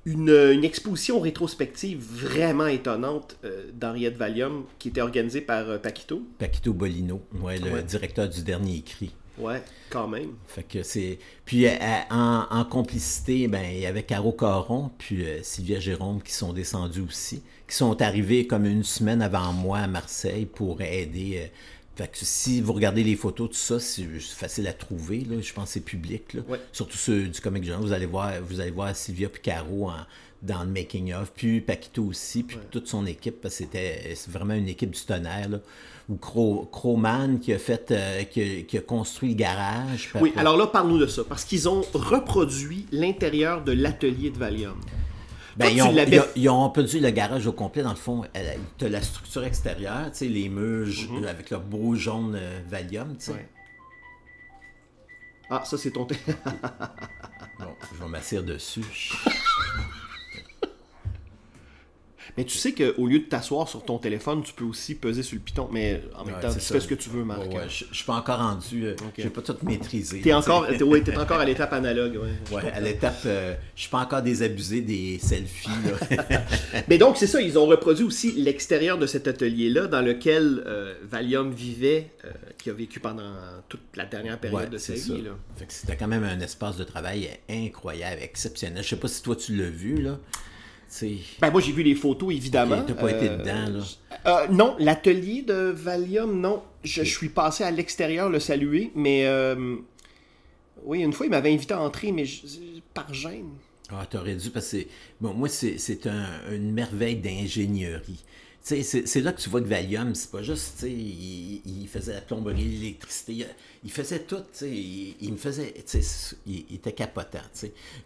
une, une exposition rétrospective vraiment étonnante euh, d'Henriette Valium, qui était organisée par euh, Paquito. Paquito Bolino, ouais, le Ouais. directeur du dernier cri. Ouais, quand même. Fait que c'est. Puis euh, en, en complicité, ben, il y avait Caro Caron, puis euh, Sylvia Jérôme qui sont descendus aussi, qui sont arrivés comme une semaine avant moi à Marseille pour aider. Fait que si vous regardez les photos, tout ça, c'est facile à trouver. Là, je pense que c'est public. Là. Ouais. Surtout ceux du Comic Journal. Vous allez voir, vous allez voir Sylvia puis Caro en- dans le making of, puis Paquito aussi, puis toute son équipe, parce que c'était vraiment une équipe du tonnerre. Là, ou Cro, Crowman qui a fait, euh, qui, a, qui a construit le garage. Oui, alors là, parle-nous de ça, parce qu'ils ont reproduit l'intérieur de l'atelier de Valium. Ben, ils, ont, l'avais- ils ont- ils ont produit le garage au complet. Dans le fond, tu as la structure extérieure, tu sais, les murs euh, avec leur beau jaune euh, Valium. tu sais. Mhm. Ouais. Ah, ça, c'est ton... *laughs* Bon, je vais m'asseoir dessus. *laughs* Mais tu sais qu'au lieu de t'asseoir sur ton téléphone, tu peux aussi peser sur le piton. Mais en même Ouais, temps, tu ça. fais ce que tu veux, Marc. Ouais, ouais, je, je suis pas encore rendu. euh, J'ai pas tout maîtrisé. T'es encore, ouais, t'es encore à l'étape analogue. *laughs* Ouais, à l'étape, euh, je suis pas encore désabusé des selfies. Là. *laughs* Mais donc, c'est ça, ils ont reproduit aussi l'extérieur de cet atelier-là, dans lequel euh, Valium vivait, euh, qui a vécu pendant toute la dernière période de sa vie. C'était quand même un espace de travail incroyable, exceptionnel. Je sais pas si toi tu l'as vu là. Ben, moi, j'ai vu les photos, évidemment. Ok, t'as pas été dedans, là. Euh, non, l'atelier de Valium, non. Je, je suis passé à l'extérieur le saluer, mais... euh, oui, une fois, il m'avait invité à entrer, mais je- par gêne. Ah, t'aurais dû, parce que bon, moi, c'est c'est un- une merveille d'ingénierie. C'est là que tu vois que Valium, c'est pas juste, il, il faisait la plomberie, l'électricité, il, faisait tout, il, il me faisait, il, il était capotant.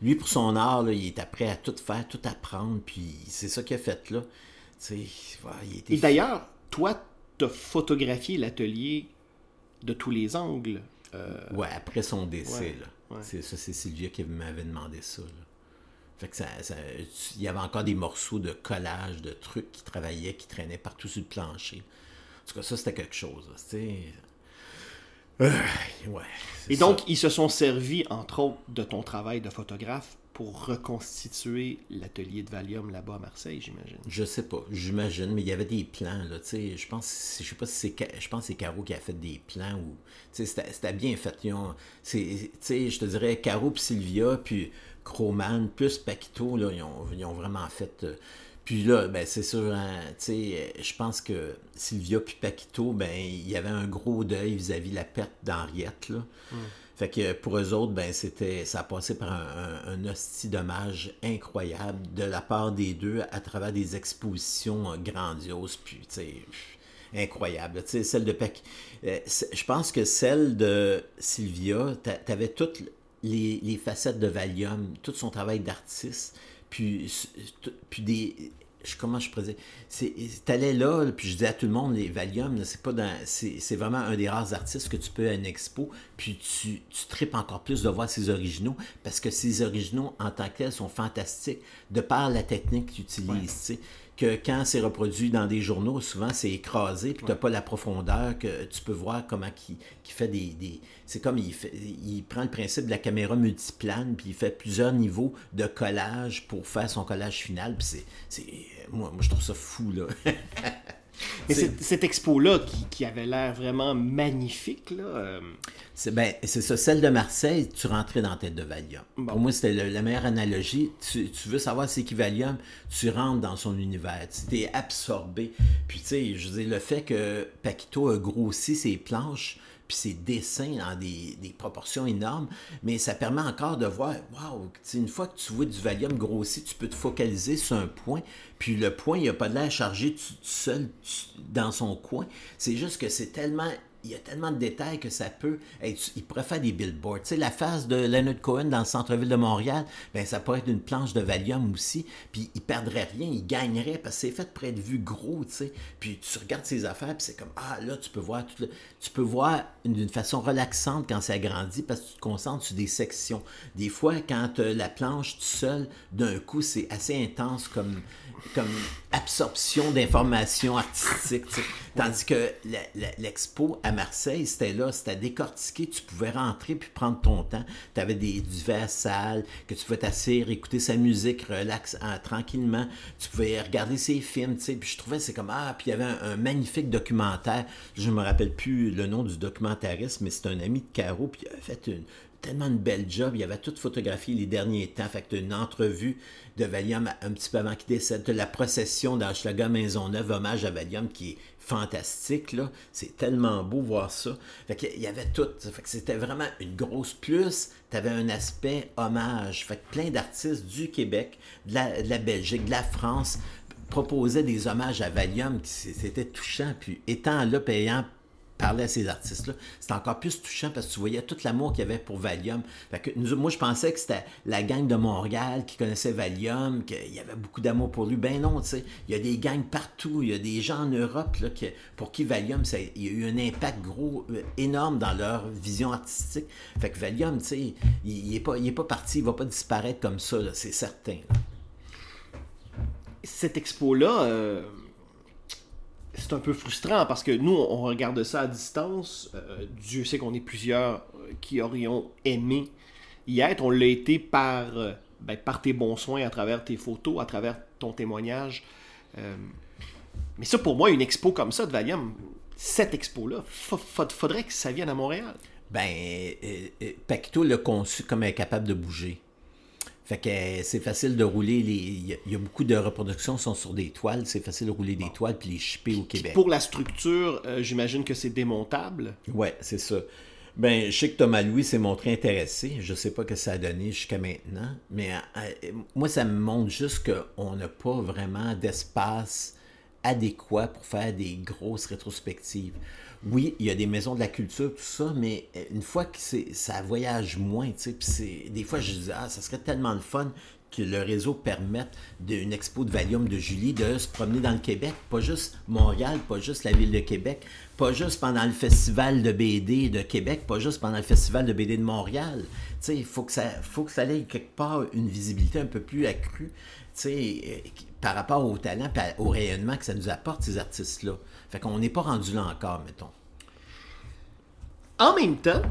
Lui, pour son art, là, il était prêt à tout faire, tout apprendre, puis c'est ça qu'il a fait là. Il était Et d'ailleurs, toi, t'as photographié l'atelier de tous les angles. Euh, Ouais, après son décès, Ouais, là. ouais. C'est ça, c'est Sylvia qui m'avait demandé ça, là. Fait que ça, ça- il y avait encore des morceaux de collage, de trucs qui travaillaient, qui traînaient partout sur le plancher. En tout cas, ça, c'était quelque chose. Euh, ouais. Et ça. donc, ils se sont servis, entre autres, de ton travail de photographe pour reconstituer l'atelier de Valium là-bas à Marseille, j'imagine. Je sais pas, j'imagine, mais il y avait des plans, là, tu sais, je pense, je sais pas si c'est, je pense c'est Caro qui a fait des plans, ou, tu sais, c'était, bien fait, tu sais, je te dirais, Caro puis Sylvia, puis Croman, plus Paquito, là, ils ont, ils ont vraiment fait, euh, puis là, ben, c'est sûr, hein, tu sais, je pense que Sylvia puis Paquito, ben, il y avait un gros deuil vis-à-vis la perte d'Henriette, là. Fait que pour eux autres, ben c'était, ça a passé par un, un, un hostie d'hommage incroyable de la part des deux à travers des expositions euh, grandioses, puis tu incroyable. Tu sais, celle de Pac... euh, je pense que celle de Sylvia, t'a- t'avais toutes les, les facettes de Valium, tout son travail d'artiste, puis, puis des... je- comment je dire, c'est, t'allais là, puis je disais à tout le monde, les Valium, c'est pas dans, c'est, c'est vraiment un des rares artistes que tu peux à une expo, puis tu, tu tripes encore plus de voir ses originaux, parce que ses originaux, en tant que tels, sont fantastiques, de par la technique qu'il utilise, tu sais, que quand c'est reproduit dans des journaux, souvent c'est écrasé, puis tu n'as pas la profondeur que tu peux voir comment il, fait des... des- c'est comme il, fait, il prend le principe de la caméra multiplane, puis il fait plusieurs niveaux de collage pour faire son collage final, puis c'est... c'est- Moi, moi, je trouve ça fou, là. *laughs* Mais C'est- cette, expo-là, qui, qui avait l'air vraiment magnifique, là, euh, C'est ben, c'est ça. Celle de Marseille, tu rentrais dans la tête de Valium. Pour moi, c'était la meilleure analogie. Tu, tu veux savoir c'est qui Valium, tu rentres dans son univers. Tu es absorbé. Puis, tu sais, je veux dire, le fait que Paquito a grossi ses planches, puis ses dessins dans des, proportions énormes, mais ça permet encore de voir, waouh, une fois que tu vois du Valium grossi, tu peux te focaliser sur un point, puis le point, il n'a pas de l'air chargé tout seul dans son coin. C'est juste que c'est tellement il y a tellement de détails que ça peut être. Il pourrait faire des billboards. Tu sais, la face de Leonard Cohen dans le centre-ville de Montréal, ben ça pourrait être une planche de Valium aussi. Puis il perdrait rien, il gagnerait parce que c'est fait pour être vu gros, tu sais. Puis tu regardes ses affaires, puis c'est comme ah là tu peux voir tu peux voir d'une façon relaxante quand ça grandit parce que tu te concentres sur des sections. Des fois quand t'as la planche tout seul, d'un coup c'est assez intense comme comme absorption d'informations artistiques. Tandis que l'expo Marseille, c'était là, c'était décortiqué. Tu pouvais rentrer puis prendre ton temps. Tu avais des divers salles que tu pouvais t'asseoir, écouter sa musique, relax, hein, tranquillement. Tu pouvais regarder ses films, tu sais. Puis je trouvais, c'est comme, ah, puis il y avait un, magnifique documentaire. Je me rappelle plus le nom du documentariste, mais c'est un ami de Caro, puis il a fait une, tellement une belle job. Il avait tout photographié les derniers temps. Fait que une entrevue de Valium un petit peu avant qu'il décède. De la procession d'Hochelaga Maisonneuve, hommage à Valium, qui est fantastique. C'est tellement beau voir ça. Fait qu'il y avait tout. Fait que c'était vraiment une grosse plus. Tu avais un aspect hommage. Fait que plein d'artistes du Québec, de la, de la Belgique, de la France proposaient des hommages à Valium. C'était touchant. Puis étant là, payant parler à ces artistes-là, c'était encore plus touchant parce que tu voyais tout l'amour qu'il y avait pour Valium. que moi, je pensais que c'était la gang de Montréal qui connaissait Valium, qu'il y avait beaucoup d'amour pour lui. Ben non, tu sais, il y a des gangs partout, il y a des gens en Europe là, pour qui Valium, ça, il y a eu un impact gros, euh, énorme dans leur vision artistique. Fait que Valium, tu sais, il n'est pas, est pas parti, il va pas disparaître comme ça, c'est certain. Cette expo-là... Euh, c'est un peu frustrant parce que nous, on regarde ça à distance. Euh, Dieu sait qu'on est plusieurs euh, qui aurions aimé y être. On l'a été par, euh, ben, par tes bons soins, à travers tes photos, à travers ton témoignage. mais ça, pour moi, une expo comme ça de Valium, cette expo-là, faudrait que ça vienne à Montréal. Ben, Pacto l'a conçu comme incapable de bouger. Fait que euh, c'est facile de rouler. Les... Il y a beaucoup de reproductions sont sur des toiles. C'est facile de rouler des toiles puis les shipper au Québec. Pour la structure, euh, j'imagine que c'est démontable. Ouais, c'est ça. Ben, je sais que Thomas Louis s'est montré intéressé. Je sais pas que ça a donné jusqu'à maintenant. Mais euh, moi, ça me montre juste qu'on n'a pas vraiment d'espace adéquat pour faire des grosses rétrospectives oui, il y a des maisons de la culture, tout ça, mais euh, une fois que ça voyage moins, tu sais, des fois je dis, ah, ça serait tellement de fun que le réseau permette d'une expo de Valium de Julie de se promener dans le Québec, pas juste Montréal, pas juste la ville de Québec, pas juste pendant le festival de BD de Québec, pas juste pendant le festival de BD de Montréal. Il faut que ça faut que ça ait quelque part une visibilité un peu plus accrue euh, par rapport au talent et au rayonnement que ça nous apporte, ces artistes-là. Fait qu'on n'est pas rendu là encore, mettons. En même temps,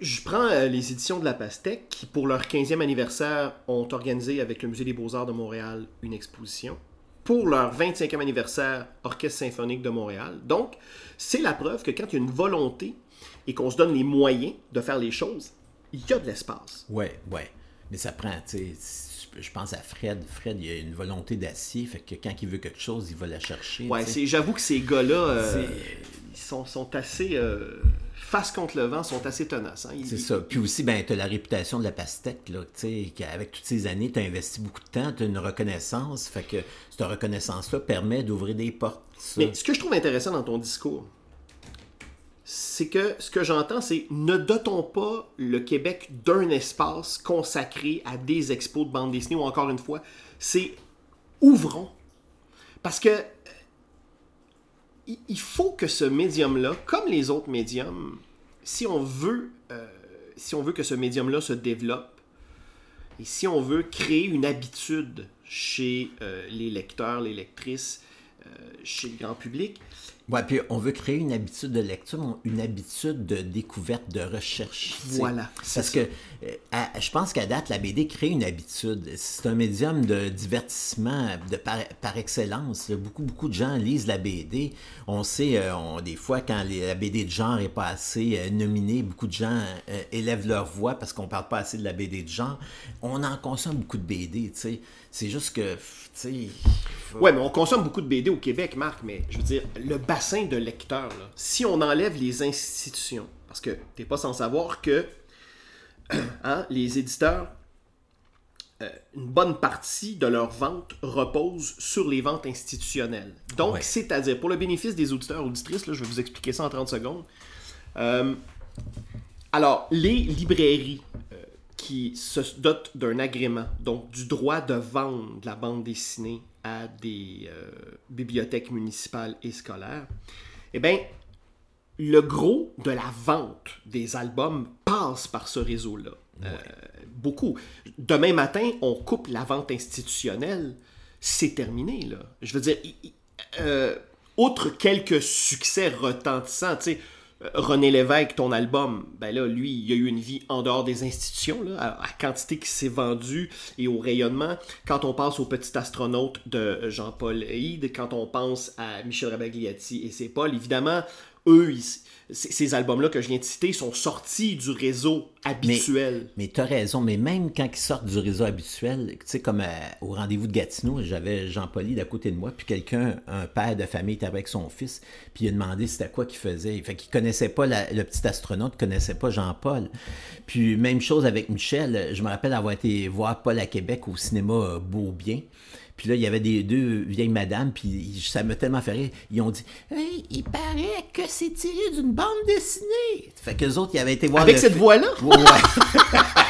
je prends euh, les éditions de La Pastèque qui, pour leur 15e anniversaire, ont organisé avec le Musée des Beaux-Arts de Montréal une exposition. Pour leur 25e anniversaire, Orchestre symphonique de Montréal. Donc, c'est la preuve que quand il y a une volonté et qu'on se donne les moyens de faire les choses, il y a de l'espace. Ouais, ouais. Mais ça prend, tu sais, je pense à Fred. Fred, il a une volonté d'acier, fait que quand il veut quelque chose, il va la chercher. Ouais, j'avoue que ces gars-là, euh, ils sont, sont assez. Euh, face contre le vent, sont assez tenaces. Hein. C'est ça. Puis aussi, ben, tu as la réputation de la pastèque, là, avec toutes ces années, tu as investi beaucoup de temps, tu as une reconnaissance, fait que cette reconnaissance-là permet d'ouvrir des portes. Mais ce que je trouve intéressant dans ton discours, c'est que ce que j'entends, c'est ne dotons pas le Québec d'un espace consacré à des expos de bande dessinée ou encore une fois, c'est ouvrons. Parce que euh, il faut que ce médium-là, comme les autres médiums, si on veut, euh, si on veut que ce médium-là se développe, et si on veut créer une habitude chez euh, les lecteurs, les lectrices, chez le grand public, Ouais, puis on veut créer une habitude de lecture, une habitude de découverte, de recherche. Voilà. Parce que euh, je pense qu'à date, la BD crée une habitude. C'est un médium de divertissement de par, excellence. Beaucoup, beaucoup de gens lisent la BD. On sait, euh, on, des fois, quand la BD de genre n'est pas assez euh, nominée, beaucoup de gens élèvent leur voix parce qu'on parle pas assez de la BD de genre. On en consomme beaucoup de BD, tu sais. C'est juste que, tu sais... Ouais, mais on consomme beaucoup de BD au Québec, Marc, mais je veux dire, le bassin de lecteurs, si on enlève les institutions, parce que t'es pas sans savoir que *clears throat* hein, les éditeurs, euh, une bonne partie de leurs ventes repose sur les ventes institutionnelles. Donc, c'est-à-dire, pour le bénéfice des auditeurs auditrices, là, je vais vous expliquer ça en 30 secondes. Euh, alors, les librairies euh, qui se dotent d'un agrément, donc du droit de vendre la bande dessinée à des euh, bibliothèques municipales et scolaires, eh bien, le gros de la vente des albums passe par ce réseau-là. Euh, beaucoup. Demain matin, on coupe la vente institutionnelle, c'est terminé. Là. Je veux dire, euh, outre quelques succès retentissants, tu sais, René Lévesque, ton album, ben là, lui, il a eu une vie en dehors des institutions, là, à, quantité qui s'est vendue et au rayonnement. Quand on pense au petit astronaute de Jean-Paul Hyde, quand on pense à Michel Rabagliati et ses Paul, évidemment, eux, ils- ces albums-là que je viens de citer sont sortis du réseau habituel. Mais tu as raison, mais même quand ils sortent du réseau habituel, tu sais, comme euh, au rendez-vous de Gatineau, j'avais Jean-Paul d'à côté de moi, puis quelqu'un, un père de famille, était avec son fils, puis il a demandé c'était quoi qu'il faisait. Fait qu'il connaissait pas le petit astronaute, connaissait pas Jean-Paul. Puis même chose avec Michel, je me rappelle avoir été voir Paul à Québec au cinéma euh, Beaubien. Puis là, il y avait des deux vieilles madames, puis ça m'a tellement fait rire. Ils ont dit Hey, il paraît que c'est tiré d'une bande dessinée. Fait qu'eux autres, ils avaient été voir Avec le cette voix-là? Ouais. *laughs*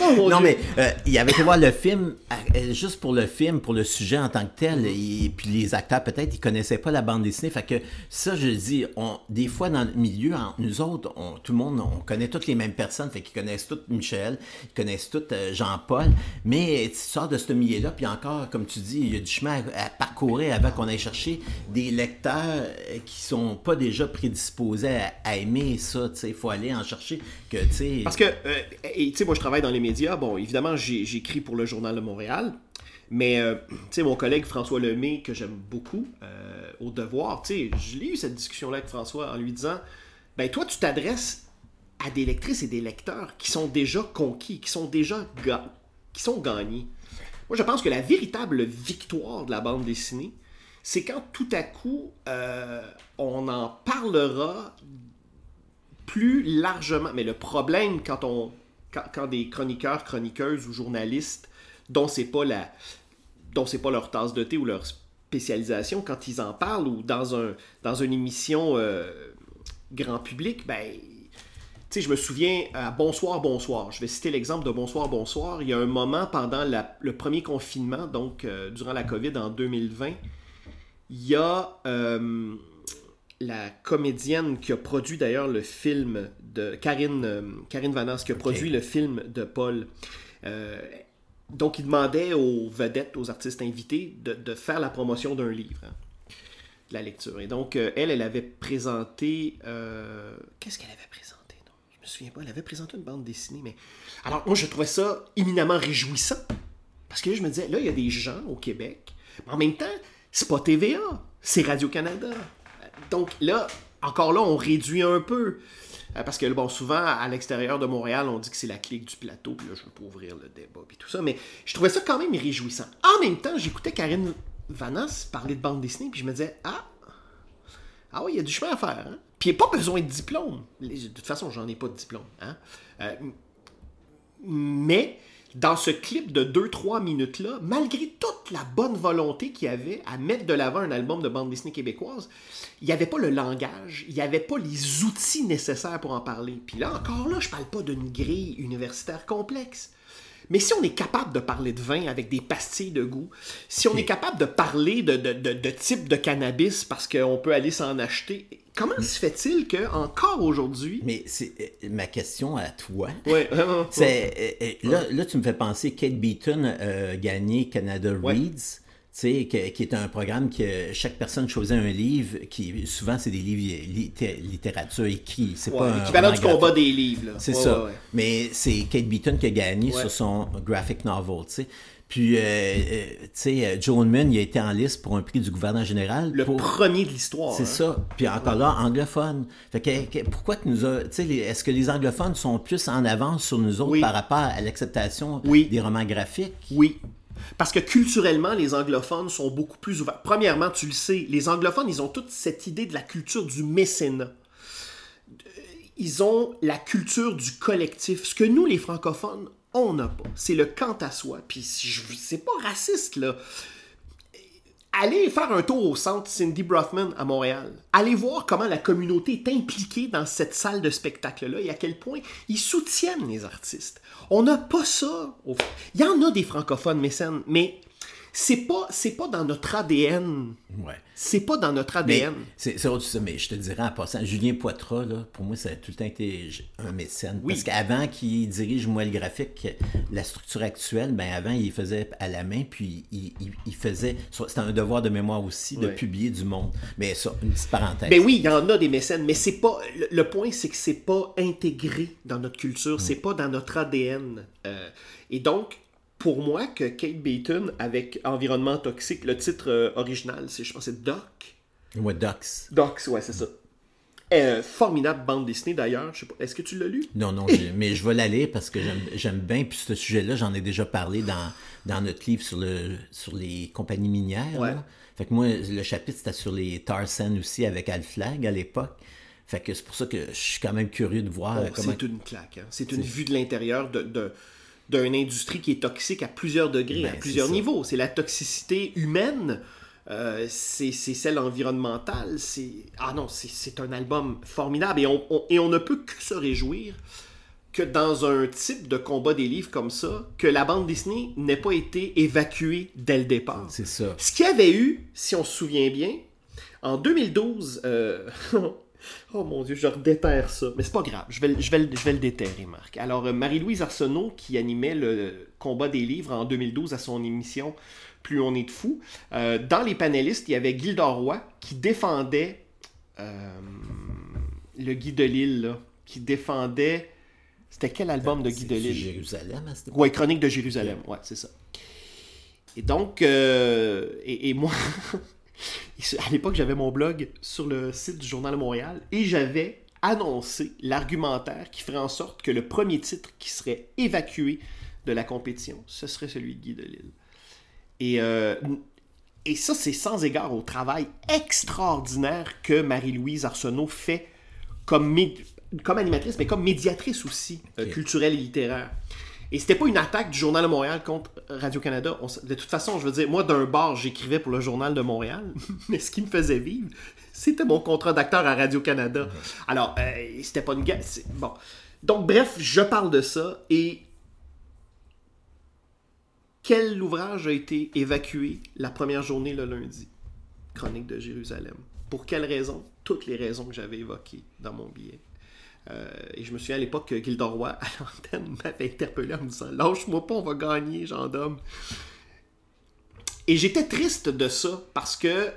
Oh, Non, mais euh, il avait été voir le film, euh, juste pour le film, pour le sujet en tant que tel, et puis les acteurs, peut-être, ils connaissaient pas la bande dessinée. Fait que ça, je dis, on, des fois, dans le milieu, entre nous autres, on- tout le monde, on connaît toutes les mêmes personnes, fait qu'ils connaissent toutes Michel, ils connaissent toutes euh, Jean-Paul, mais tu sors de ce milieu-là, puis encore, comme tu dis, il y a du chemin à, à parcourir avant qu'on aille chercher des lecteurs euh, qui sont pas déjà prédisposés à, à aimer ça, tu sais, il faut aller en chercher que, tu sais... Parce que, euh, tu sais, moi, je travaille dans les médias. Bon, évidemment, j'écris pour le Journal de Montréal. Mais, euh, *clears throat* tu sais, mon collègue François Lemay, que j'aime beaucoup, euh, au devoir, tu sais, je l'ai eu cette discussion-là avec François en lui disant Ben, toi, tu t'adresses à des lectrices et des lecteurs qui sont déjà conquis, qui sont déjà qui sont gagnés. Moi, je pense que la véritable victoire de la bande dessinée, c'est quand tout à coup, euh, on en parlera plus largement. Mais le problème, quand on quand, des chroniqueurs, chroniqueuses ou journalistes dont c'est pas la dont c'est pas leur tasse de thé ou leur spécialisation, quand ils en parlent ou dans un dans une émission euh, grand public, ben tu sais, je me souviens à Bonsoir, Bonsoir. Je vais citer l'exemple de Bonsoir, Bonsoir. Il y a un moment pendant le premier confinement, donc euh, durant la COVID en 2020, il y a euh, la comédienne qui a produit d'ailleurs le film de Karine, euh, Karine Vanasse, qui a produit le film de Paul. Euh, donc, il demandait aux vedettes, aux artistes invités, de, de faire la promotion d'un livre, hein, de la lecture. Et donc, euh, elle, elle avait présenté. euh, Qu'est-ce qu'elle avait présenté? Non, Je me souviens pas. Elle avait présenté une bande dessinée, mais. Alors, moi, je trouvais ça éminemment réjouissant. Parce que là, je me disais, là, il y a des gens au Québec. Mais en même temps, c'est pas TVA, c'est Radio-Canada. Donc là, encore là, on réduit un peu. Euh, Parce que, bon, souvent, à l'extérieur de Montréal, on dit que c'est la clique du plateau, puis là, je veux pas ouvrir le débat, puis tout ça, mais je trouvais ça quand même réjouissant. En même temps, j'écoutais Karine Vanas parler de bande dessinée, puis je me disais, ah, ah oui, il y a du chemin à faire, hein? Puis il n'y a pas besoin de diplôme. De toute façon, j'en ai pas de diplôme, hein? Euh, mais dans ce clip de 2-3 minutes-là, malgré toute la bonne volonté qu'il y avait à mettre de l'avant un album de bande dessinée québécoise, il n'y avait pas le langage, il n'y avait pas les outils nécessaires pour en parler. Puis là, encore là, je parle pas d'une grille universitaire complexe. Mais si on est capable de parler de vin avec des pastilles de goût, si on est capable de parler de, de, de, de type de cannabis parce qu'on peut aller s'en acheter, comment se fait-il que encore aujourd'hui... Mais c'est euh, ma question à toi. Ouais, vraiment. C'est, euh, euh, là, là, tu me fais penser Kate Beaton a gagné Canada Ouais. Reads, tu sais, que- qui est un programme que chaque personne choisit un livre, qui souvent c'est des livres litté- littérature écrits. C'est Ouais, pas un L'équivalent du combat des livres. C'est Ouais, ça. ouais. Mais c'est Kate Beaton qui a gagné sur son graphic novel, tu sais. Puis, euh, euh, tu sais, euh, Joe Inman, il a été en liste pour un prix du gouverneur général. Le pour- premier de l'histoire. c'est hein. ça. Puis encore là, anglophone. Fait que, que- pourquoi que nous a, tu sais, les- est-ce que les anglophones sont plus en avance sur nous autres Oui. par rapport à l'acceptation Oui. des romans graphiques? Oui. Parce que culturellement, les anglophones sont beaucoup plus ouverts. Premièrement, tu le sais, les anglophones, ils ont toute cette idée de la culture du mécénat. Ils ont la culture du collectif. Ce que nous, les francophones, on n'a pas. C'est le quant à soi. Puis c'est pas raciste, là. Allez faire un tour au centre Cindy Brothman à Montréal. Allez voir comment la communauté est impliquée dans cette salle de spectacle-là et à quel point ils soutiennent les artistes. On n'a pas ça. au- Il y en a des francophones mécènes, mais c'est pas, c'est pas dans notre ADN. Ouais. C'est pas dans notre Mais, ADN. c'est autre chose, mais je te dirais en passant, Julien Poitras, là, pour moi, ça a tout le temps été un mécène. Oui. Parce qu'avant qu'il dirige Moelle Graphique, la structure actuelle, ben avant, il faisait à la main, puis il, il- il faisait. C'était un devoir de mémoire aussi de Ouais. publier du monde. Mais ça, une petite parenthèse. Ben oui, il y en a des mécènes, mais c'est pas. Le, le point, c'est que c'est pas intégré dans notre culture, c'est pas dans notre ADN. Euh, et donc, pour moi, que Kate Beaton, avec Environnement toxique, le titre euh, original, c'est, je pense, c'est Doc. Ouais, Docs. Docs, ouais, c'est ça. Euh, formidable bande dessinée d'ailleurs. Est-ce que tu l'as lu? Non, non, mais je vais la lire parce que j'aime- bien. Puis ce sujet-là, j'en ai déjà parlé dans, dans notre livre sur, le, sur les compagnies minières. Ouais. là. Fait que moi, le chapitre, c'était sur les tar sands aussi avec Alflag à l'époque. Fait que c'est pour ça que je suis quand même curieux de voir Oh, comment. C'est une claque. hein. C'est une vue de l'intérieur de, de- d'une industrie qui est toxique à plusieurs degrés, Ben, à c'est plusieurs niveaux. C'est la toxicité humaine, euh, c'est celle environnementale. C'est ah non, c'est- c'est un album formidable et on, on- et on ne peut que se réjouir que dans un type de combat des livres comme ça, que la bande Disney n'ait pas été évacuée dès le départ. C'est ça. Ce qu'il y avait eu, si on se souvient bien, en 2012, euh, *laughs* oh mon dieu, je redéterre ça, mais c'est pas grave, je vais, le- je vais, je vais le déterrer, Marc. Alors, euh, Marie-Louise Arsenault, qui animait le combat des livres en 2012 à son émission Plus on est de fous, euh, dans les panélistes, il y avait Gilda Roy qui défendait euh, le Guy de Lille, là, qui défendait. C'était quel album de Guy de Lille Jérusalem à cette Ouais, Chronique de Jérusalem, ouais, c'est ça. Et donc, euh, et, et moi, *laughs* à l'époque, j'avais mon blog sur le site du Journal de Montréal et j'avais annoncé l'argumentaire qui ferait en sorte que le premier titre qui serait évacué de la compétition, ce serait celui de Guy Delisle. Et, euh, et ça, c'est sans égard au travail extraordinaire que Marie-Louise Arsenault fait comme, comme animatrice, mais comme médiatrice aussi, euh, culturelle et littéraire. Et c'était pas une attaque du Journal de Montréal contre Radio-Canada. De toute façon, je veux dire, moi, d'un bar, j'écrivais pour le Journal de Montréal, *laughs* mais ce qui me faisait vivre, c'était mon contrat d'acteur à Radio-Canada. Alors, euh, c'était pas une guerre. Bon. Donc, bref, je parle de ça et quel ouvrage a été évacué la première journée le lundi? Chronique de Jérusalem. Pour quelles raisons Toutes les raisons que j'avais évoquées dans mon billet. Euh, et je me souviens à l'époque que Gilda Roy, *laughs* à l'antenne, m'avait interpellé en me disant Lâche-moi pas, on va gagner, gendarme. Et j'étais triste de ça parce que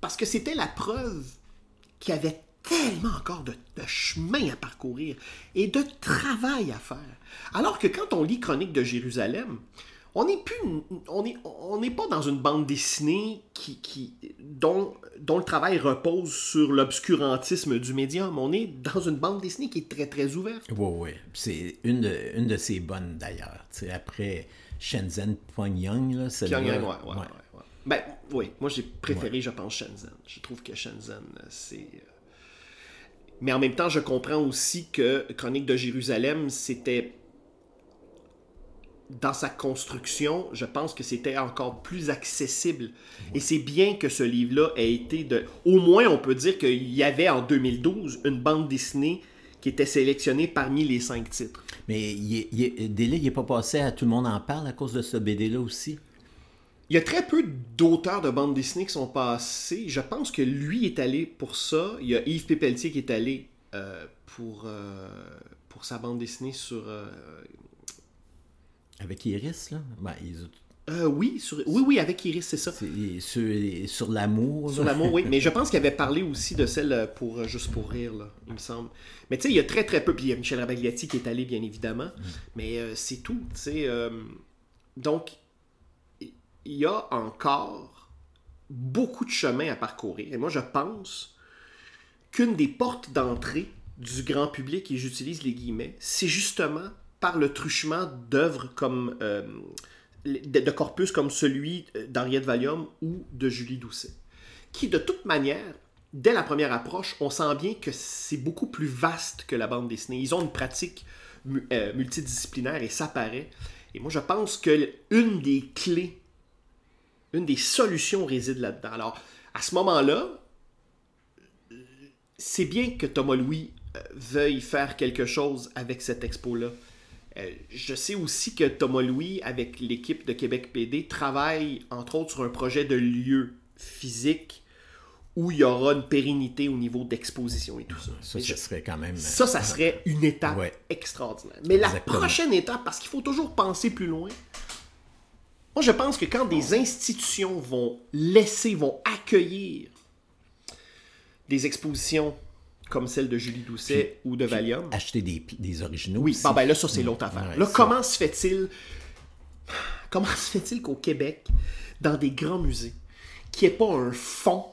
parce que c'était la preuve qu'il y avait tellement encore de, de chemin à parcourir et de travail à faire. Alors que quand on lit Chronique de Jérusalem, on n'est plus on est on n'est pas dans une bande dessinée qui, qui dont, dont le travail repose sur l'obscurantisme du médium. On est dans une bande dessinée qui est très très ouverte. Oui, oui. C'est une de, une de ces bonnes d'ailleurs. Après Shenzhen là, celle-là. Pyongyang, ouais, ouais, ouais. ouais. Ben, oui, moi j'ai préféré, je pense, Shenzhen. Je trouve que Shenzhen, c'est. euh, Mais en même temps, je comprends aussi que Chronique de Jérusalem, c'était. Dans sa construction, je pense que c'était encore plus accessible. Et c'est bien que ce livre-là ait été de. Au moins, on peut dire qu'il y avait en 2012 une bande dessinée qui était sélectionnée parmi les cinq titres. Mais il il Délai, il n'est pas passé à Tout le monde en parle à cause de ce BD-là aussi? Il y a très peu d'auteurs de bande dessinée qui sont passés. Je pense que lui est allé pour ça. Il y a Yves Pépeltier qui est allé euh, pour, euh, pour sa bande dessinée sur. euh, Avec Iris, là? Ben, ils ont- euh, oui, sur, oui, oui, avec Iris, c'est ça. sur, sur l'amour. Sur l'amour, oui. *laughs* Mais je pense qu'il avait parlé aussi de celle euh, pour euh, Juste pour rire, là, il me semble. Mais tu sais, il y a très très peu. Puis il y a Michel Rabagliati qui est allé, bien évidemment. Mais euh, c'est tout, tu sais. donc, il y a encore beaucoup de chemin à parcourir. Et moi, je pense qu'une des portes d'entrée du grand public, et j'utilise les guillemets, c'est justement par le truchement d'œuvres comme euh, de, corpus comme celui d'Henriette Valium ou de Julie Doucet, qui de toute manière, dès la première approche, on sent bien que c'est beaucoup plus vaste que la bande dessinée. Ils ont une pratique euh, multidisciplinaire et ça paraît. Et moi, je pense que une des clés, une des solutions réside là-dedans. Alors, à ce moment-là, c'est bien que Thomas Louis euh, veuille faire quelque chose avec cette expo-là. Euh, je sais aussi que Thomas Louis, avec l'équipe de Québec PD, travaille entre autres sur un projet de lieu physique où il y aura une pérennité au niveau d'exposition et tout ça. Ça, ça serait quand même. ça, ça serait une étape Ouais. extraordinaire. Mais la prochaine étape, parce qu'il faut toujours penser plus loin, moi je pense que quand des institutions vont laisser, vont accueillir des expositions comme celle de Julie Doucet ou de Valium, Acheter des, des originaux. oui, bon, ben là, ça, c'est l'autre affaire. Ouais, là, comment se fait-il comment se fait-il qu'au Québec, dans des grands musées, qu'il n'y ait pas un fonds,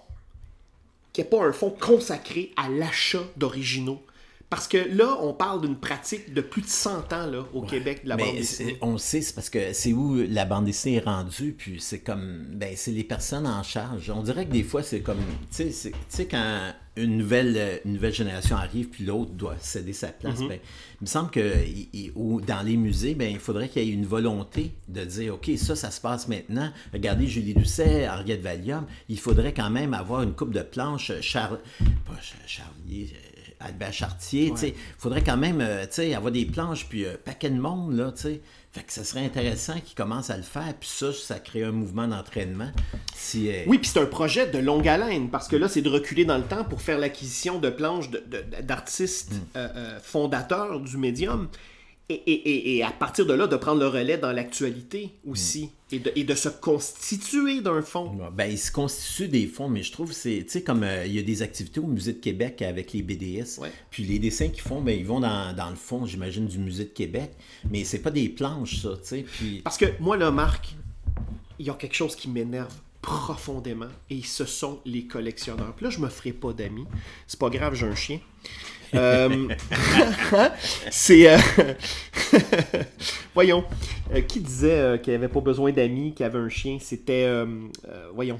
qu'il n'y ait pas un fonds consacré à l'achat d'originaux? Parce que là, on parle d'une pratique de plus de 100 ans là, au Québec de la bande dessinée. on le sait, c'est parce que c'est où la bande dessinée est rendue, puis c'est comme, ben, c'est les personnes en charge. On dirait que des fois, c'est comme, tu sais, quand une nouvelle, euh, une nouvelle génération arrive, puis l'autre doit céder sa place, Mm-hmm. ben, il me semble que il- il- ou dans les musées, ben, il faudrait qu'il y ait une volonté de dire, OK, ça, ça se passe maintenant. Regardez Julie Doucet, Henriette Valium, il faudrait quand même avoir une coupe de planches, Charles, pas Char- Charlier, euh, Albert Chartier, tu sais. Il faudrait quand même, euh, tu sais, avoir des planches, puis un paquet de monde, là, tu sais. Fait que ça serait intéressant qu'ils commencent à le faire, puis ça, ça crée un mouvement d'entraînement. Si, euh, Oui, puis c'est un projet de longue haleine, parce que là, c'est de reculer dans le temps pour faire l'acquisition de planches de- de- d'artistes euh, euh, fondateurs du médium. Et, et- et- et à partir de là, de prendre le relais dans l'actualité aussi, et, de, et de se constituer d'un fond. Ben, il se constitue des fonds, mais je trouve que c'est, tu sais, comme euh, il y a des activités au Musée de Québec avec les BDS, Ouais. puis les dessins qu'ils font, ben, ils vont dans, dans le fond, j'imagine, du Musée de Québec, mais c'est pas des planches, ça, tu sais, puis... Parce que moi, là, Marc, il y a quelque chose qui m'énerve profondément, et ce sont les collectionneurs. Puis là, je me ferai pas d'amis. C'est pas grave, j'ai un chien. Euh, *laughs* c'est. euh, *laughs* voyons. Euh, qui disait qu'il avait pas besoin d'amis, qu'il avait un chien? C'était. voyons.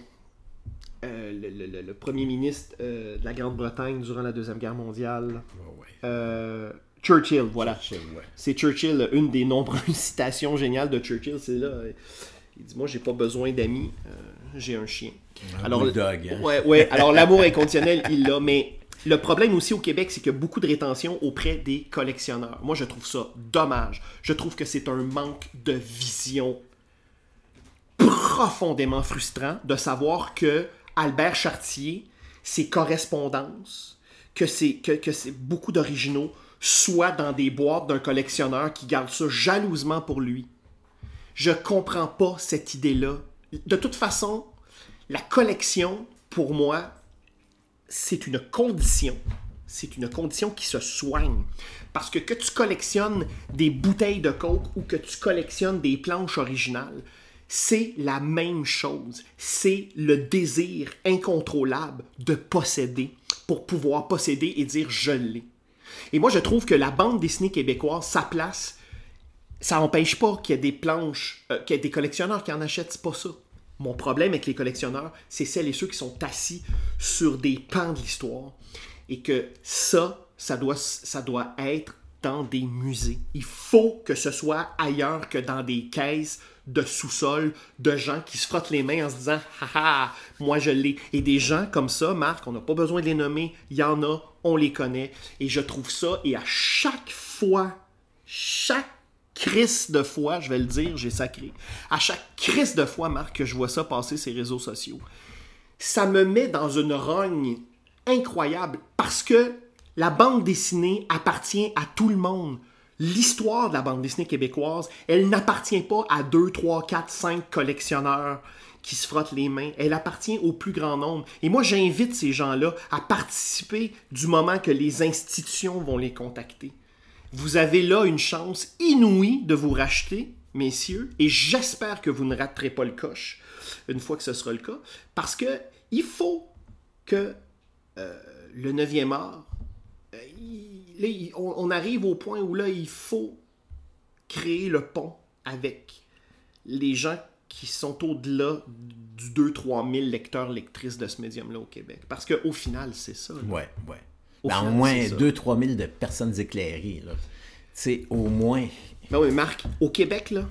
Le, le- le- le premier ministre de la Grande-Bretagne durant la Deuxième Guerre mondiale. Churchill, voilà. C'est Churchill, une des nombreuses *laughs* citations géniales de Churchill, c'est là. Il dit Moi, j'ai pas besoin d'amis, euh, j'ai un chien. Un bulldog, hein? ouais, ouais. Alors, l'amour inconditionnel, il l'a, mais le problème aussi au Québec, c'est qu'il y a beaucoup de rétention auprès des collectionneurs. Moi, je trouve ça dommage. Je trouve que c'est un manque de vision profondément frustrant de savoir que Albert Chartier, ses correspondances, que c'est que, que c'est beaucoup d'originaux, soient dans des boîtes d'un collectionneur qui garde ça jalousement pour lui. Je comprends pas cette idée-là. De toute façon, la collection, pour moi, c'est une condition. C'est une condition qui se soigne. Parce que que tu collectionnes des bouteilles de coke ou que tu collectionnes des planches originales, c'est la même chose. C'est le désir incontrôlable de posséder pour pouvoir posséder et dire je l'ai. Et moi, je trouve que la bande dessinée québécoise, sa place, ça n'empêche pas qu'il y ait des planches, euh, qu'il y ait des collectionneurs qui en achètent, c'est pas ça. Mon problème avec les collectionneurs, c'est celles et ceux qui sont assis sur des pans de l'histoire. Et que ça, ça doit, ça doit être dans des musées. Il faut que ce soit ailleurs que dans des caisses de sous-sol de gens qui se frottent les mains en se disant Haha, moi je l'ai. Et des gens comme ça, Marc, on n'a pas besoin de les nommer, il y en a, on les connaît. Et je trouve ça, et à chaque fois, chaque crise de fois, je vais le dire, j'ai sacré. À chaque crise de fois, Marc, que je vois ça passer ces réseaux sociaux, ça me met dans une rogne incroyable parce que la bande dessinée appartient à tout le monde. L'histoire de la bande dessinée québécoise, elle n'appartient pas à 2, 3, 4, 5 collectionneurs qui se frottent les mains. Elle appartient au plus grand nombre. Et moi, j'invite ces gens-là à participer du moment que les institutions vont les contacter. Vous avez là une chance inouïe de vous racheter, messieurs, et j'espère que vous ne raterez pas le coche une fois que ce sera le cas, parce que il faut que euh, le neuvième art, euh, on, arrive au point où là, il faut créer le pont avec les gens qui sont au-delà du 2-3 000 lecteurs, lectrices de ce médium-là au Québec. Parce qu'au final, c'est ça. Ouais, ouais. Au Ben, au moins c'est ça. 2-3 000 de personnes éclairées, sais, au moins... Ben oui, Marc, au Québec, là,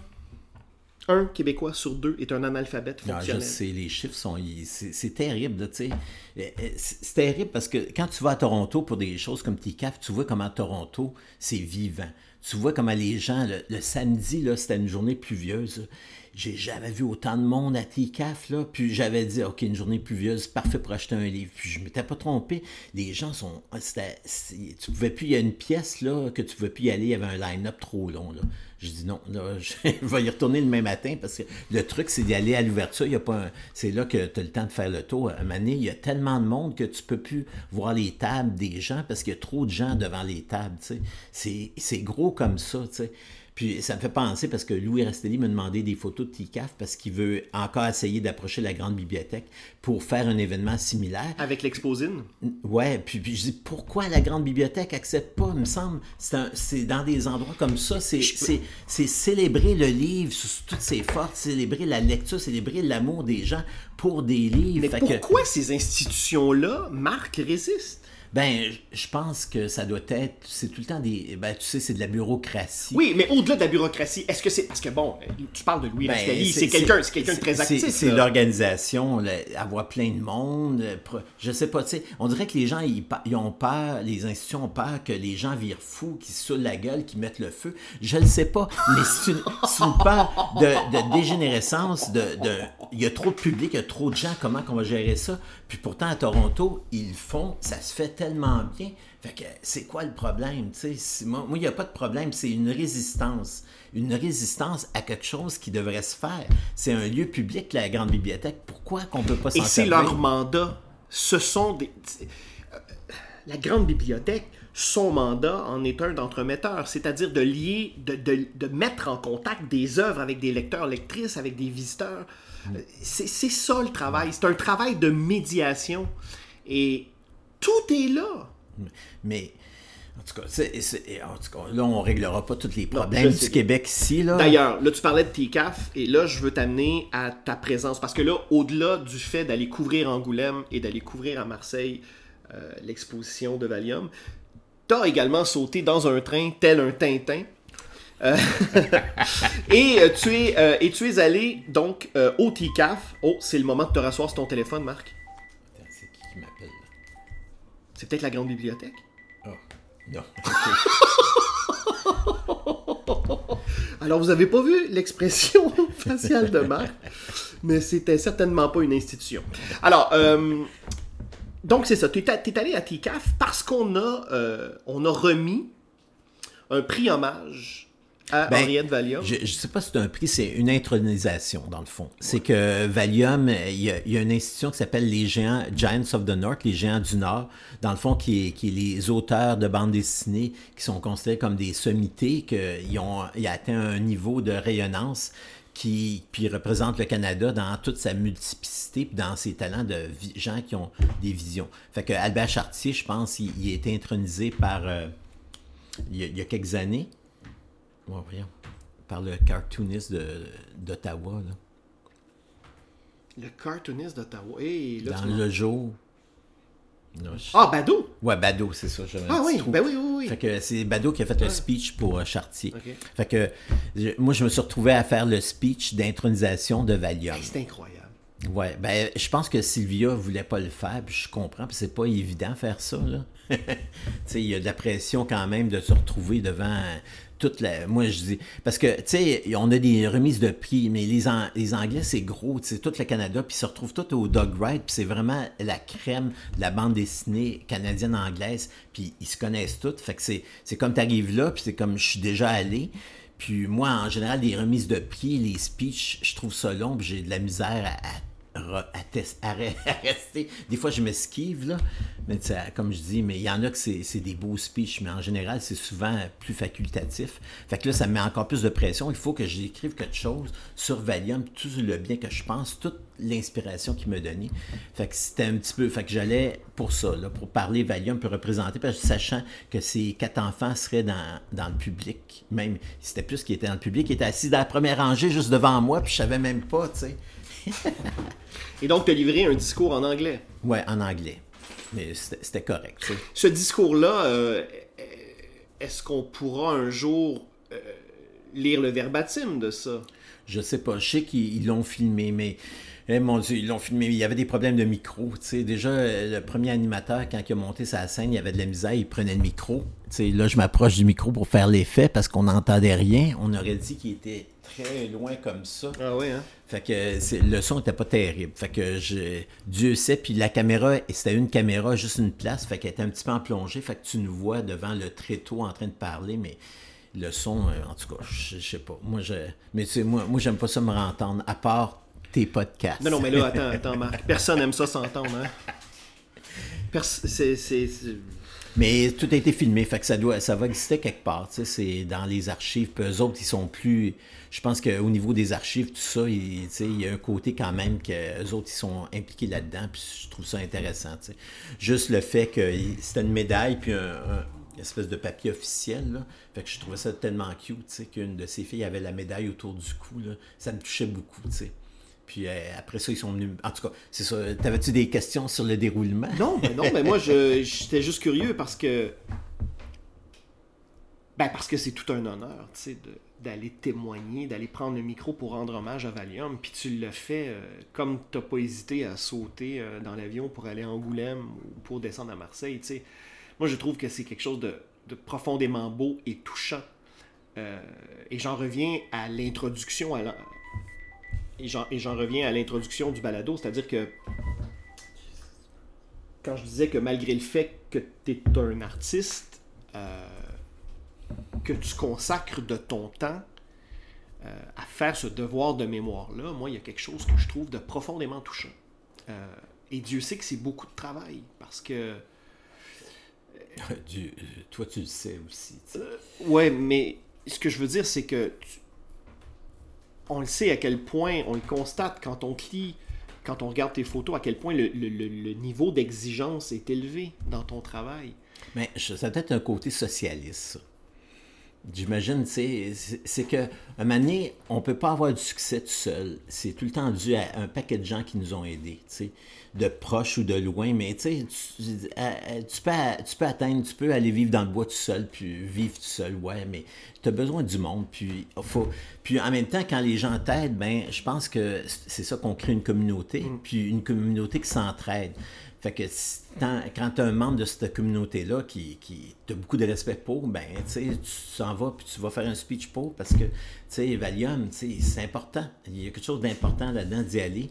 un Québécois sur deux est un analphabète Non, Ah, je fonctionnel. sais, les chiffres sont. ils- C'est c'est terrible, tu sais. Euh, euh, C'est c'est terrible parce que quand tu vas à Toronto pour des choses comme TICAF, tu vois comment Toronto, c'est vivant. Tu vois comment les gens, le, samedi, c'était une journée pluvieuse. J'ai jamais vu autant de monde à TICAF, là. Puis j'avais dit, OK, une journée pluvieuse, parfait pour acheter un livre. Puis je m'étais pas trompé. Les gens sont. Tu pouvais plus. Il y a une pièce, là, que tu pouvais plus y aller. Il y avait un line-up trop long. Je dis non, là, *laughs* je vais y retourner le même matin parce que le truc, c'est d'y aller à l'ouverture. Il C'est là que tu as le temps de faire le tour. À il y a tellement de monde que tu peux plus voir les tables des gens parce qu'il y a trop de gens devant les tables. C'est gros comme ça. sais. Puis ça me fait penser parce que Louis Rastelli m'a demandé des photos de TICAF parce qu'il veut encore essayer d'approcher la grande bibliothèque pour faire un événement similaire. Avec l'exposine? Ouais, puis, puis je dis pourquoi la grande bibliothèque accepte pas, il me semble. C'est dans des endroits comme ça, c'est célébrer le livre sous toutes ses forces, célébrer la lecture, célébrer l'amour des gens pour des livres. Mais Fait que- pourquoi ces institutions-là, Marc, résistent? Ben, je- pense que ça doit être, c'est tout le temps des, ben, tu sais, c'est de la bureaucratie. Oui, mais au-delà de la bureaucratie, est-ce que c'est. Parce que bon, tu parles de Louis Ben, c'est quelqu'un c'est quelqu'un de très actif. C'est l'organisation, avoir plein de monde. euh, Je sais pas, tu sais, on dirait que les gens, ils, ils ont peur, les institutions ont peur que les gens virent fous, qu'ils saoulent la gueule, qu'ils mettent le feu. Je le sais pas, mais c'est une, une peur de, de dégénérescence, de, de- il y a trop de public, il y a trop de gens, comment qu'on va gérer ça? Puis pourtant, à Toronto, ils font, ça se fait tellement bien. Fait que c'est quoi le problème? C'est- Moi, il n'y a pas de problème, c'est une résistance. Une résistance à quelque chose qui devrait se faire. C'est un lieu public, la grande bibliothèque. Pourquoi qu'on ne peut pas s'en Et c'est leur mandat. Ce sont des. euh, La grande bibliothèque, son mandat en est un d'entremetteur, c'est-à-dire de lier, de, de- de mettre en contact des œuvres avec des lecteurs, lectrices, avec des visiteurs. Mm. C'est ça le travail. C'est un travail de médiation. Et tout est là. Mais, en tout cas, c'est- c'est- en tout cas, là, on ne réglera pas tous les problèmes du. Québec ici. Là. D'ailleurs, là, tu parlais de TCAF, et là, je veux t'amener à ta présence. Parce que là, au-delà du fait d'aller couvrir Angoulême et d'aller couvrir à Marseille euh, l'exposition de Valium, t'as également sauté dans un train tel un Tintin. Euh, *laughs* et, euh, tu es, euh, et tu es allé donc au TCAF. Oh, c'est le moment de te rasseoir sur ton téléphone, Marc. C'est peut-être la grande bibliothèque? Oh, non. *laughs* Alors, vous avez pas vu l'expression *laughs* faciale de Marc, mais c'était certainement pas une institution. Alors, euh, donc c'est ça. Tu es, allé à TICAF parce qu'on a, euh, on a remis un prix hommage à Ben, Henriette Valium. Je ne sais pas si c'est un prix, c'est une intronisation, dans le fond. C'est que Valium, il y, a, il y a une institution qui s'appelle les Géants, Giants of the North, les Géants du Nord, dans le fond, qui est, qui est les auteurs de bandes dessinées qui sont considérés comme des sommités, qu'ils ont, ils atteint un niveau de rayonnance qui puis représente le Canada dans toute sa multiplicité puis dans ses talents de gens qui ont des visions. Fait que Albert Chartier, je pense, il, il a été intronisé par euh, il, y a, il y a quelques années. Ouais, voyons. Par le cartooniste de- d'Ottawa, là. Le cartooniste d'Ottawa. Hey, dans le jour. Non, je- Ah, Bado! Ouais, Bado, c'est ça. un Ah oui, ben oui, oui, oui. Fait que c'est Bado qui a fait le speech pour euh, Chartier. Fait que je- moi, je me suis retrouvé à faire le speech d'intronisation de Valium. Hey, c'est incroyable. Ouais, ben, je pense que Sylvia voulait pas le faire, puis je comprends, puis c'est pas évident faire ça, là. *laughs* tu sais, il y a de la pression quand même de se retrouver devant toute la... Moi, je dis... Parce que, tu sais, on a des remises de prix, mais les, An- les Anglais, c'est gros, tu sais, tout le Canada, puis ils se retrouvent tous au Dog Ride, puis c'est vraiment la crème de la bande dessinée canadienne-anglaise, puis ils se connaissent tous, fait que c'est comme t'arrives là, puis c'est comme je suis déjà allé, puis moi, en général, les remises de prix, les speeches, je trouve ça long, puis j'ai de la misère à, à- *laughs* rester. Des fois, je m'esquive, là. Mais comme je dis, mais il y en a que c'est des beaux speeches, mais en général, c'est souvent plus facultatif. Fait que là, ça me met encore plus de pression. Il faut que j'écrive quelque chose sur Valium, tout le bien que je pense, toute l'inspiration qu'il me donnait. Fait que c'était un petit peu... Fait que j'allais pour ça, là, pour parler Valium, pour représenter, parce que sachant que ces quatre enfants seraient dans, le public, même, c'était plus qu'ils étaient dans le public, ils étaient assis dans la première rangée juste devant moi, puis je savais même pas, tu sais. Et donc, tu as livré un discours en anglais. Ouais, en anglais. Mais c'était correct. Ce discours-là, euh, est-ce qu'on pourra un jour euh, lire le verbatim de ça? Je sais pas. Je sais qu'ils l'ont filmé, mais eh, mon Dieu, ils l'ont filmé. Il y avait des problèmes de micro. Déjà, euh, le premier animateur, quand il a monté sa scène, il y avait de la misère, il prenait le micro. là, je m'approche du micro pour faire l'effet parce qu'on n'entendait rien. On aurait dit qu'il était très loin comme ça. Ah oui, hein? Fait que le son n'était pas terrible. Fait que je, Dieu sait, puis la caméra, c'était une caméra, juste une place, fait qu'elle était un petit peu en plongée, fait que tu nous vois devant le tréteau en train de parler, mais le son, euh, en tout cas, je, sais pas. Moi, je, mais tu sais, moi, moi j'aime pas ça me rentendre, à part tes podcasts. Non, non, mais là, *laughs* attends, attends, Marc. Personne n'aime ça s'entendre, hein? c'est, Mais tout a été filmé, fait que ça, doit, ça va exister quelque part. C'est dans les archives. Puis eux autres, ils sont plus. Je pense qu'au niveau des archives, tout ça, il, y a un côté quand même que eux autres, ils sont impliqués là-dedans. Puis je trouve ça intéressant. Juste le fait que c'était une médaille, puis un, une espèce de papier officiel. Là. Fait que je trouvais ça tellement cute qu'une de ces filles avait la médaille autour du cou. Ça me touchait beaucoup. sais. Puis euh, après ça, ils sont venus. En tout cas, c'est ça. T'avais-tu des questions sur le déroulement? Non, mais non, mais moi, j'étais juste curieux parce que. Ben, parce que c'est tout un honneur, tu sais, d'aller témoigner, d'aller prendre le micro pour rendre hommage à Valium. Puis tu le fais euh, comme t'as pas hésité à sauter euh, dans l'avion pour aller à Angoulême ou pour descendre à Marseille, tu sais. Moi, je trouve que c'est quelque chose de, de, profondément beau et touchant. et j'en reviens à l'introduction à et j'en reviens à l'introduction du balado, c'est-à-dire que quand je disais que malgré le fait que tu es un artiste, euh, que tu consacres de ton temps euh, à faire ce devoir de mémoire-là, moi, il y a quelque chose que je trouve de profondément touchant. Euh, et Dieu sait que c'est beaucoup de travail, parce que... *laughs* toi, tu le sais aussi. ouais, mais ce que je veux dire, c'est que on le sait à quel point, on le constate quand on lit, quand on regarde tes photos, à quel point le, niveau d'exigence est élevé dans ton travail. Mais ça peut être un côté socialiste, J'imagine, c'est que un moment donné, on peut pas avoir du succès tout seul. C'est tout le temps dû à un paquet de gens qui nous ont aidés, de proches ou de loin. Mais tu, tu, peux, tu peux atteindre, tu peux aller vivre dans le bois tout seul, puis vivre tout seul, ouais, mais tu as besoin du monde. Puis, faut, puis en même temps, quand les gens t'aident, ben, je pense que c'est ça qu'on crée une communauté, mm. puis une communauté qui s'entraide. Fait que quand tu as un membre de cette communauté-là qui, qui a beaucoup de respect pour, ben, tu s'en vas puis tu vas faire un speech pour parce que, tu sais, Valium, c'est important. Il y a quelque chose d'important là-dedans d'y aller.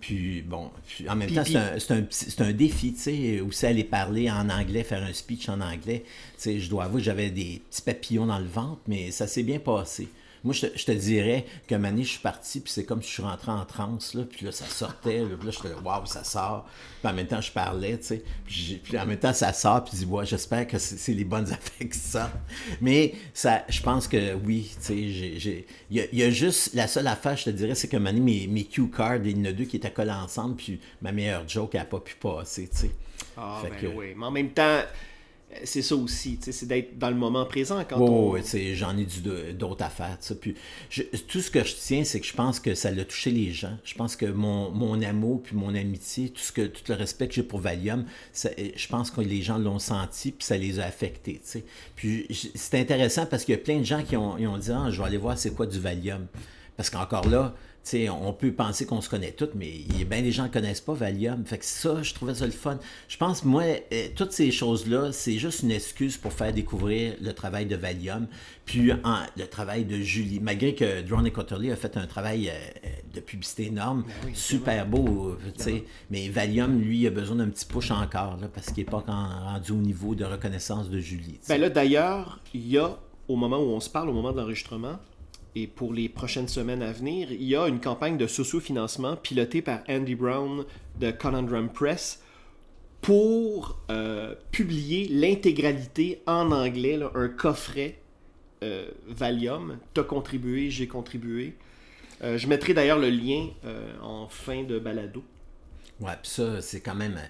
Puis, bon, en même temps, c'est un, un, un, défi, tu sais, aussi aller parler en anglais, faire un speech en anglais. Tu sais, je dois avouer que j'avais des petits papillons dans le ventre, mais ça s'est bien passé. Moi, je te, dirais que année, je suis parti, puis c'est comme si je suis rentré en transe, là, puis là, ça sortait, là, puis là, j'étais waouh, ça sort. Puis en même temps, je parlais, tu sais, puis, en même temps, ça sort, puis je dis, ouais, j'espère que c'est les bonnes affaires qui sortent. Mais ça, je pense que oui, tu sais, j'ai. Il y, a juste, la seule affaire, je te dirais, c'est que année, mes, mes cue cards, il y en a deux qui étaient collés ensemble, puis ma meilleure joke, elle n'a pas pu passer, tu sais. Ah, ben oui, mais en même temps c'est ça aussi, c'est d'être dans le moment présent quand oh, on... j'en ai d'autres affaires. Puis tout ce que je tiens, c'est que je pense que ça l'a touché les gens. Je pense que mon, mon amour puis mon amitié, tout, ce que, tout le respect que j'ai pour Valium, je pense que les gens l'ont senti puis ça les a affectés. Puis c'est intéressant parce qu'il y a plein de gens qui ont, ont dit ah, je vais aller voir c'est quoi du Valium. Parce qu'encore là, on peut penser qu'on se connaît toutes, mais il y a bien des gens qui ne connaissent pas Valium. Fait que ça, je trouvais ça le fun. Je pense, moi, euh, toutes ces choses-là, c'est juste une excuse pour faire découvrir le travail de Valium, puis le travail de Julie. Malgré que Drone Cotterley a fait un travail euh, de publicité énorme, ben super beau, mais Valium, lui, a besoin d'un petit push encore, parce qu'il n'est pas rendu au niveau de reconnaissance de Julie. Ben là, d'ailleurs, il y a, au moment où on se parle, au moment de l'enregistrement, et pour les prochaines semaines à venir, il y a une campagne de socio-financement pilotée par Andy Brown de Conundrum Press pour euh, publier l'intégralité en anglais, un coffret euh, Valium. T'as contribué, j'ai contribué. Euh, je mettrai d'ailleurs le lien en fin de balado. Ouais, puis ça, c'est quand même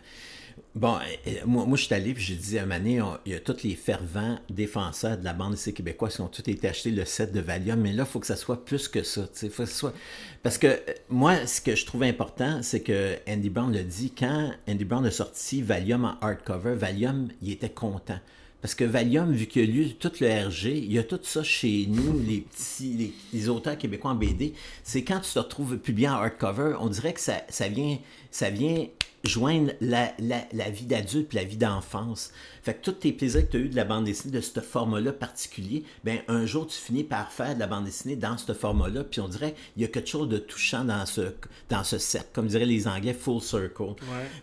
Bon, moi, moi je suis allé et j'ai dit à Mané, il y a tous les fervents défenseurs de la bande ici québécoise qui ont tous été achetés le set de Valium, mais là, il faut que ça soit plus que ça. Faut que soit... Parce que euh, moi, ce que je trouve important, c'est que Andy Brown l'a dit, quand Andy Brown a sorti Valium en hardcover, Valium, il était content Parce que Valium, vu qu'il a lu tout le RG, il y a tout ça chez nous, les petits, les, auteurs québécois en BD. C'est quand tu te retrouves publié en hardcover, on dirait que ça, ça vient, ça vient joindre la, la, vie d'adulte et la vie d'enfance. Fait que tous tes plaisirs que tu as eu de la bande dessinée de ce format-là particulier, ben un jour tu finis par faire de la bande dessinée dans ce format-là, puis on dirait il y a quelque chose de touchant dans ce, dans ce cercle, comme diraient les Anglais, full circle.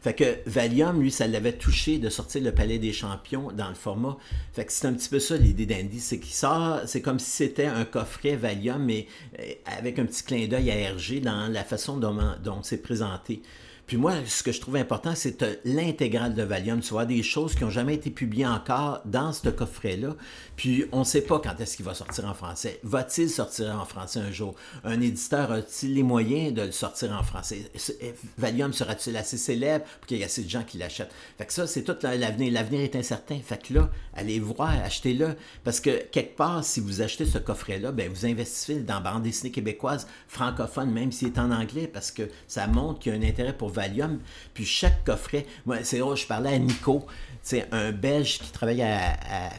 Fait que Valium, lui, ça l'avait touché de sortir le Palais des Champions dans le format. Fait que c'est un petit peu ça l'idée d'Andy, c'est qu'il sort, c'est comme si c'était un coffret Valium, mais euh, avec un petit clin d'œil à RG dans la façon dont, dont c'est présenté. Puis moi, ce que je trouve important, c'est l'intégrale de Valium. Tu vois, des choses qui n'ont jamais été publiées encore dans ce coffret-là. Puis on ne sait pas quand est-ce qu'il va sortir en français. Va-t-il sortir en français un jour? Un éditeur a-t-il les moyens de le sortir en français? Valium sera-t-il assez célèbre pour qu'il y ait assez de gens qui l'achètent? Fait que ça, c'est tout l'avenir. L'avenir est incertain. Fait que là, allez voir, achetez-le. Parce que quelque part, si vous achetez ce coffret-là, ben, vous investissez dans bande dessinée québécoise francophone, même s'il est en anglais, parce que ça montre qu'il y a un intérêt pour Valium. Puis chaque coffret, moi, c'est drôle, je parlais à Nico, c'est un Belge qui travaille à, à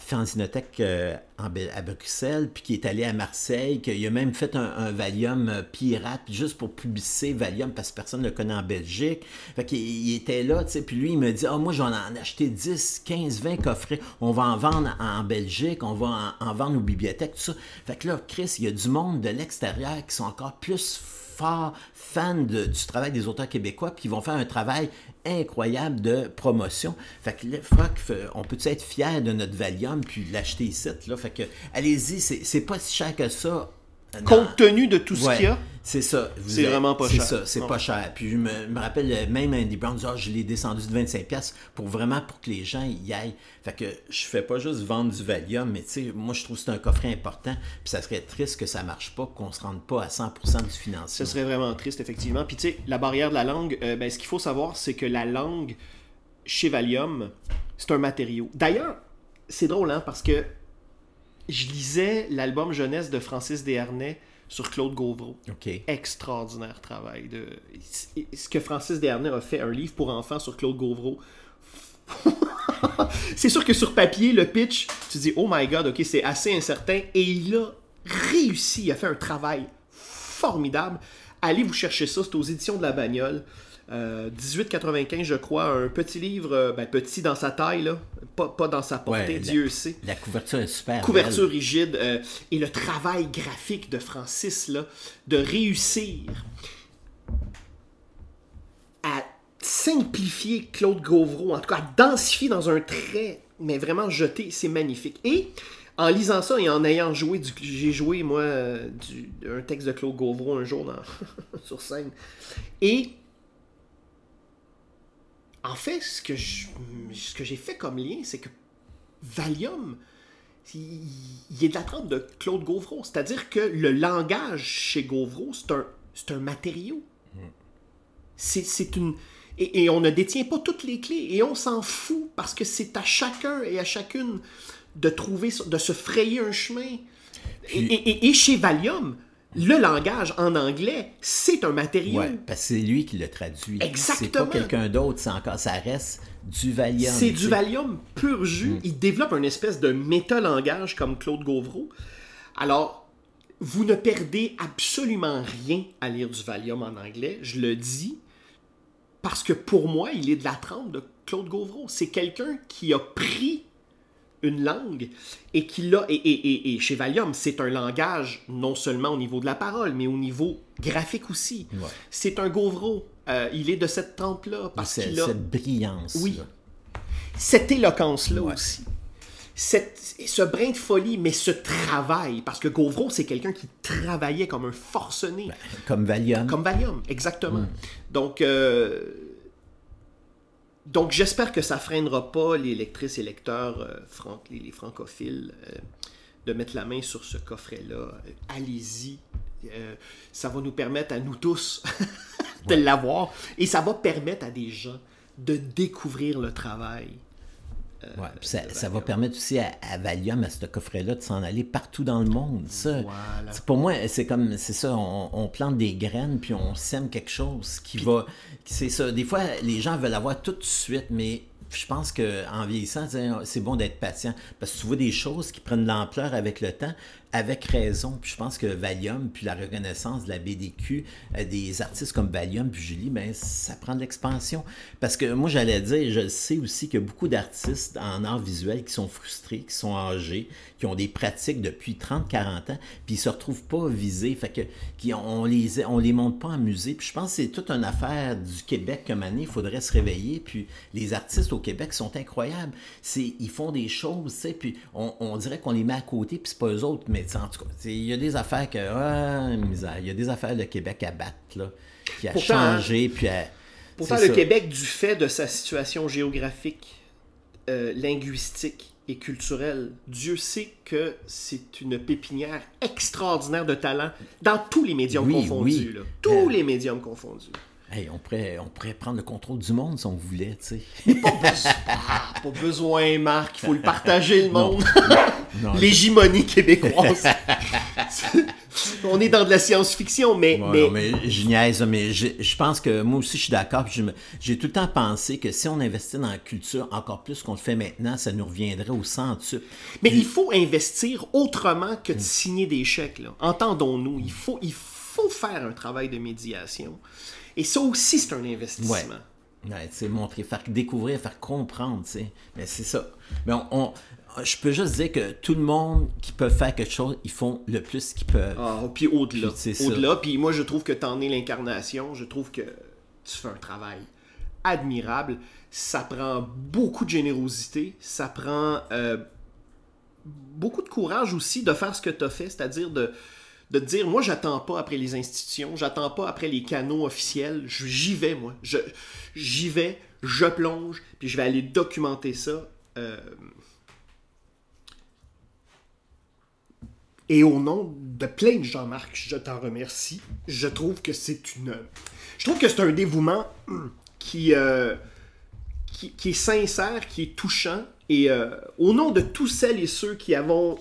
euh, à Bruxelles, puis qui est allé à Marseille, qui a même fait un, Valium euh, pirate juste pour publier Valium parce que personne ne le connaît en Belgique. Fait qu'il il était là, tu sais, puis lui, il me dit Ah, moi, j'en ai acheté 10, 15, 20 coffrets. On va en vendre en Belgique, on va en, en vendre aux bibliothèques, tout ça. Fait que là, Chris, il y a du monde de l'extérieur qui sont encore plus forts fans du travail des auteurs québécois, puis vont faire un travail incroyable de promotion. Fait que, on peut être fier de notre Valium puis l'acheter ici, là? Fait que, allez-y, c'est pas si cher que ça Compte tenu de tout ce qu'il y a. C'est ça. C'est vraiment pas cher. C'est ça, c'est pas cher. Puis je me, rappelle, euh, même Andy Brown, oh, je l'ai descendu de 25$ pour vraiment pour que les gens y aillent. Fait que je fais pas juste vendre du Valium, mais tu sais, moi je trouve que c'est un coffret important. Puis ça serait triste que ça marche pas, qu'on se rende pas à 100% du financier. Ce serait vraiment triste, effectivement. Puis tu sais, la barrière de la langue, euh, ben, ce qu'il faut savoir, c'est que la langue chez Valium, c'est un matériau. D'ailleurs, c'est drôle, hein, parce que je lisais l'album jeunesse de Francis Desharnais sur Claude Gauvreau. Extraordinaire travail. De... Ce que Francis Desharnais a fait, un livre pour enfants sur Claude Gauvreau. *laughs* c'est sûr que sur papier, le pitch, tu dis, oh my god, ok, c'est assez incertain. Et il a réussi, il a fait un travail formidable. Allez vous chercher ça, c'est aux éditions de la bagnole. 1895, euh, je crois, un petit livre, euh, ben, petit dans sa taille, là, pas, dans sa portée, Dieu sait. La couverture est super. Couverture rigide. Euh, et le travail graphique de Francis, là, de réussir à simplifier Claude Gauvreau, en tout cas à densifier dans un trait, mais vraiment jeté, c'est magnifique. Et en lisant ça et en ayant joué, du, j'ai joué moi du, un texte de Claude Gauvreau un jour dans, *laughs* sur scène. Et en fait, ce que, ce que j'ai fait comme lien, c'est que Valium, il, est de la trempe de Claude Gauvreau. C'est-à-dire que le langage chez Gauvreau, c'est un, un matériau. C'est une. Et, on ne détient pas toutes les clés. Et on s'en fout parce que c'est à chacun et à chacune de trouver, de se frayer un chemin. Et, et, chez Valium, le langage en anglais, c'est un matériau. Ouais, parce que c'est lui qui le traduit. Exactement. C'est pas quelqu'un d'autre, c'est encore, ça reste du Valium. C'est du Valium pur jus. Mm. Il développe une espèce de méta-langage comme Claude Gauvreau. Alors, vous ne perdez absolument rien à lire du Valium en anglais, je le dis, parce que pour moi, il est de la trempe de Claude Gauvreau. C'est quelqu'un qui a pris une langue et qui l'a. Et, et, chez Valium, c'est un langage non seulement au niveau de la parole, mais au niveau graphique aussi. C'est un Gauvreau. Euh, il est de cette trempe-là. Parce qu'il a... Cette brillance. Oui. Cette éloquence-là aussi. Cette, ce brin de folie, mais ce travail, parce que Gauvreau, c'est quelqu'un qui travaillait comme un forcené. Ben, comme Valium. Comme Valium, exactement. Mm. Donc, euh, donc j'espère que ça freinera pas les lectrices et lecteurs, euh, les, francophiles, euh, de mettre la main sur ce coffret-là. Euh, allez-y. ça va nous permettre à nous tous *laughs* de l'avoir et ça va permettre à des gens de découvrir le travail euh, ça, va permettre aussi à, Valium, à ce coffret-là, de s'en aller partout dans le monde. Ça, Pour moi, c'est comme, c'est ça, on, plante des graines, puis on sème quelque chose qui va... C'est ça. Des fois, les gens veulent avoir tout de suite, mais je pense qu'en vieillissant, c'est bon d'être patient. Parce que tu vois des choses qui prennent de l'ampleur avec le temps, avec raison. Puis je pense que Valium, puis la reconnaissance de la BDQ, euh, des artistes comme Valium, puis Julie, ben, ça prend de l'expansion. Parce que moi, j'allais dire, je sais aussi que beaucoup d'artistes en art visuel qui sont frustrés, qui sont âgés, qui ont des pratiques depuis 30, 40 ans, puis ils se retrouvent pas visés. Fait que, qui, on les, on les monte pas en musée. Puis je pense que c'est toute une affaire du Québec comme année. Il faudrait se réveiller. Puis les artistes au Québec sont incroyables. Ils font des choses, tu sais, puis on, on dirait qu'on les met à côté, puis c'est pas eux autres, mais en tout cas, il y a des affaires que. Ah, il y a des affaires de Québec à battre, là, qui a changé, puis Pourtant, le Québec, du fait de sa situation géographique, euh, linguistique et culturelle, Dieu sait que c'est une pépinière extraordinaire de talent dans tous les médiums confondus. Tous euh, les médiums confondus. Hey, on, pourrait, on pourrait prendre le contrôle du monde si on voulait, tu sais. Pas, besoin, Marc, il faut le partager, le monde. *laughs* L'hégémonie québécoise. *laughs* on est dans de la science-fiction, mais, mais... mais... je niaise, mais je, pense que moi aussi, je suis d'accord. J'ai tout le temps pensé que si on investit dans la culture encore plus qu'on le fait maintenant, ça nous reviendrait au centuple. Mais il faut investir autrement que de signer des chèques. Entendons-nous, il faut, il faut faire un travail de médiation. Et ça aussi, c'est un investissement. Ouais. Ouais, montrer, faire découvrir, faire comprendre, tu sais. Mais c'est ça. Mais on, je peux juste dire que tout le monde qui peut faire quelque chose, ils font le plus qu'ils peuvent. Ah, puis au-delà. Au-delà. Puis moi, je trouve que tu en es l'incarnation. Je trouve que tu fais un travail admirable. Ça prend beaucoup de générosité. Ça prend euh, beaucoup de courage aussi de faire ce que tu as fait, c'est-à-dire de, de te dire, moi, j'attends pas après les institutions, j'attends pas après les canaux officiels, j'y vais, moi. J'y vais, je plonge, puis je vais aller documenter ça. Euh, et au nom de plein de Jean-Marc, je t'en remercie. Je trouve que c'est une. Je trouve que c'est un dévouement qui, euh, qui, qui, est sincère, qui est touchant. Et euh, au nom de tous celles et ceux qui avons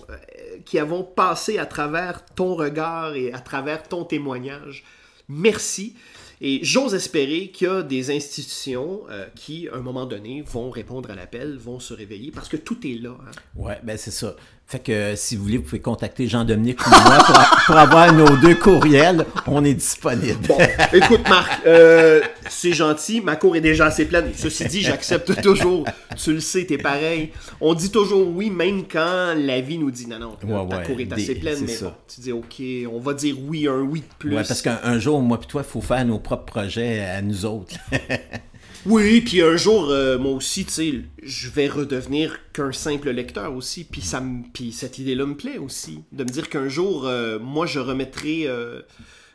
qui avons passé à travers ton regard et à travers ton témoignage. Merci. Et j'ose espérer qu'il y a des institutions euh, qui, à un moment donné, vont répondre à l'appel, vont se réveiller, parce que tout est là. Hein. Ouais, ben c'est ça. Fait que si vous voulez, vous pouvez contacter Jean-Dominique ou moi pour, avoir nos deux courriels. On est disponible. Bon, écoute, Marc, euh, c'est gentil. Ma cour est déjà assez pleine. Ceci dit, j'accepte toujours. Tu le sais, t'es pareil. On dit toujours oui, même quand la vie nous dit non, non, ta cour est assez pleine. Mais tu dis OK, on va dire oui, un oui de plus. Ouais, parce qu'un jour, moi et toi, il faut faire nos propres projets à nous autres. *laughs* Oui, puis un jour, euh, moi aussi, tu je vais redevenir qu'un simple lecteur aussi. Puis ça puis cette idée-là me plaît aussi, de me dire qu'un jour, euh, moi, je remettrai euh,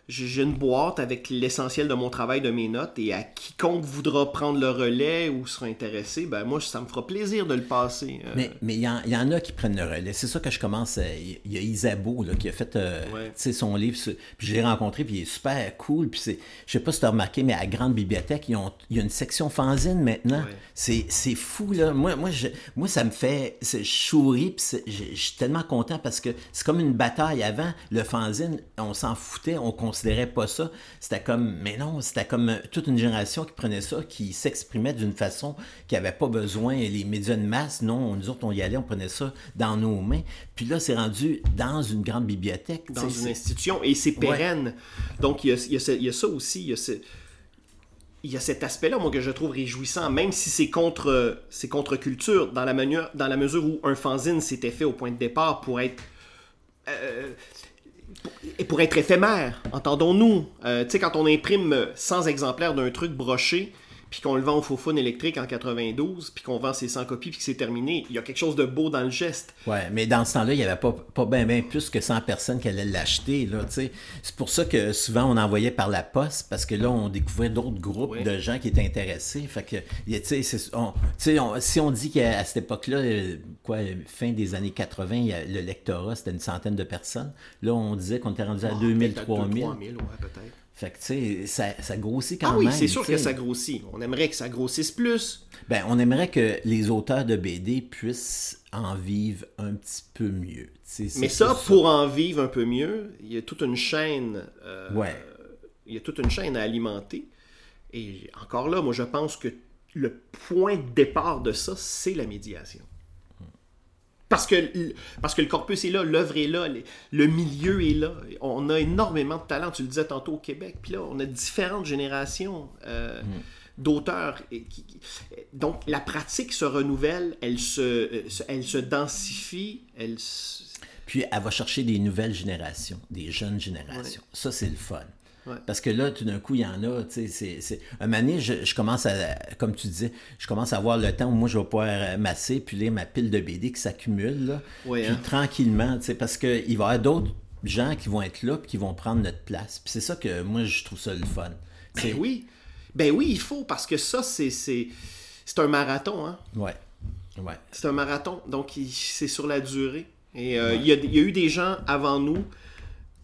j'ai une boîte avec l'essentiel de mon travail, de mes notes, et à quiconque voudra prendre le relais ou sera intéressé, ben moi, ça me fera plaisir de le passer. Euh. Mais il y, en a qui prennent le relais. C'est ça que je commence. Il y a Isabeau là, qui a fait euh, son livre, puis je l'ai rencontré, puis il est super cool. Puis c'est, je sais pas si tu as remarqué, mais à la Grande Bibliothèque, il y a une section fanzine maintenant. C'est, fou, là. Moi, moi, je, moi ça me fait. Je souris, puis je suis tellement content parce que c'est comme une bataille. Avant, le fanzine, on s'en foutait, on considérait pas ça. C'était comme, mais non, c'était comme toute une génération qui prenait ça, qui s'exprimait d'une façon qui avait pas besoin. Les médias de masse, non, nous autres, on y allait, on prenait ça dans nos mains. Puis là, c'est rendu dans une grande bibliothèque. Dans une institution, et c'est pérenne. Donc, il y, a, il, y a ça aussi, il y a il y a cet aspect-là, moi, que je trouve réjouissant, même si c'est contre, c'est contre culture, dans la, mesure, dans la mesure où un fanzine s'était fait au point de départ pour être euh, et pour être éphémère, entendons-nous. Euh, tu sais, quand on imprime 100 exemplaires d'un truc broché, puis qu'on le vend au Fofone électrique en 92, puis qu'on vend ses 100 copies, puis que c'est terminé, il y a quelque chose de beau dans le geste. Ouais, mais dans ce temps-là, il n'y avait pas, pas bien ben plus que 100 personnes qui allaient l'acheter. C'est pour ça que souvent on envoyait par la poste, parce que là, on découvrait d'autres groupes de gens qui étaient intéressés. Fait que, on, si on dit qu'à cette époque-là, quoi, fin des années 80, le lectorat, c'était une centaine de personnes. Là, on disait qu'on était rendu à 2000, 3000. 3000, ouais, peut-être. Fait que, tu sais, ça, ça, grossit quand même. Ah oui, c'est sûr que ça grossit. On aimerait que ça grossisse plus. Ben, on aimerait que les auteurs de BD puissent en vivre un petit peu mieux. Mais ça, pour en vivre un peu mieux, il y a toute une chaîne. Euh, ouais. Il y a toute une chaîne à alimenter. Et encore là, moi, je pense que le point de départ de ça, c'est la médiation. Parce que, parce que le corpus est là, l'œuvre est là, le milieu est là. On a énormément de talent, tu le disais tantôt au Québec. Puis là, on a différentes générations euh, mm. d'auteurs. Donc, la pratique se renouvelle, elle se, elle se densifie, elle Puis, elle va chercher des nouvelles générations, des jeunes générations. Ça, c'est le fun. Parce que là, tout d'un coup, il y en a, tu sais, c'est... Un moment je, commence à, comme tu disais, je commence à avoir le temps où moi, je vais pouvoir masser, puis lire ma pile de BD qui s'accumule, puis hein. tranquillement, tu sais, parce qu'il va y avoir d'autres gens qui vont être là, puis qui vont prendre notre place. Puis c'est ça que moi, je trouve ça le fun. Ben oui, ben oui, il faut, parce que ça, c'est... C'est un marathon, hein? Ouais. Ouais. C'est un marathon, donc c'est sur la durée. Et euh, il y, a, y, a eu des gens avant nous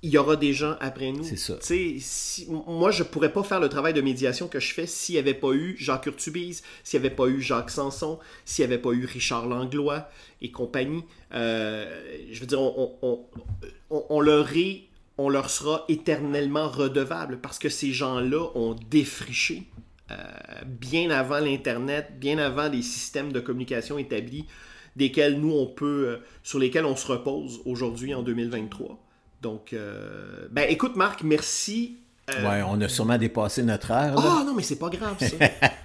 il y aura des gens après nous. C'est ça. Si, moi, je pourrais pas faire le travail de médiation que je fais s'il n'y avait pas eu Jacques Urtubise, s'il n'y avait pas eu Jacques Sanson, s'il n'y avait pas eu Richard Langlois et compagnie. Euh, je veux dire, on, leur on leur sera éternellement redevable parce que ces gens-là ont défriché euh, bien avant l'Internet, bien avant les systèmes de communication établis desquels nous on peut, euh, sur lesquels on se repose aujourd'hui en 2023. Donc, euh, ben écoute Marc, merci. Euh, ouais, on a sûrement dépassé notre heure. Ah oh, non, mais c'est pas grave ça.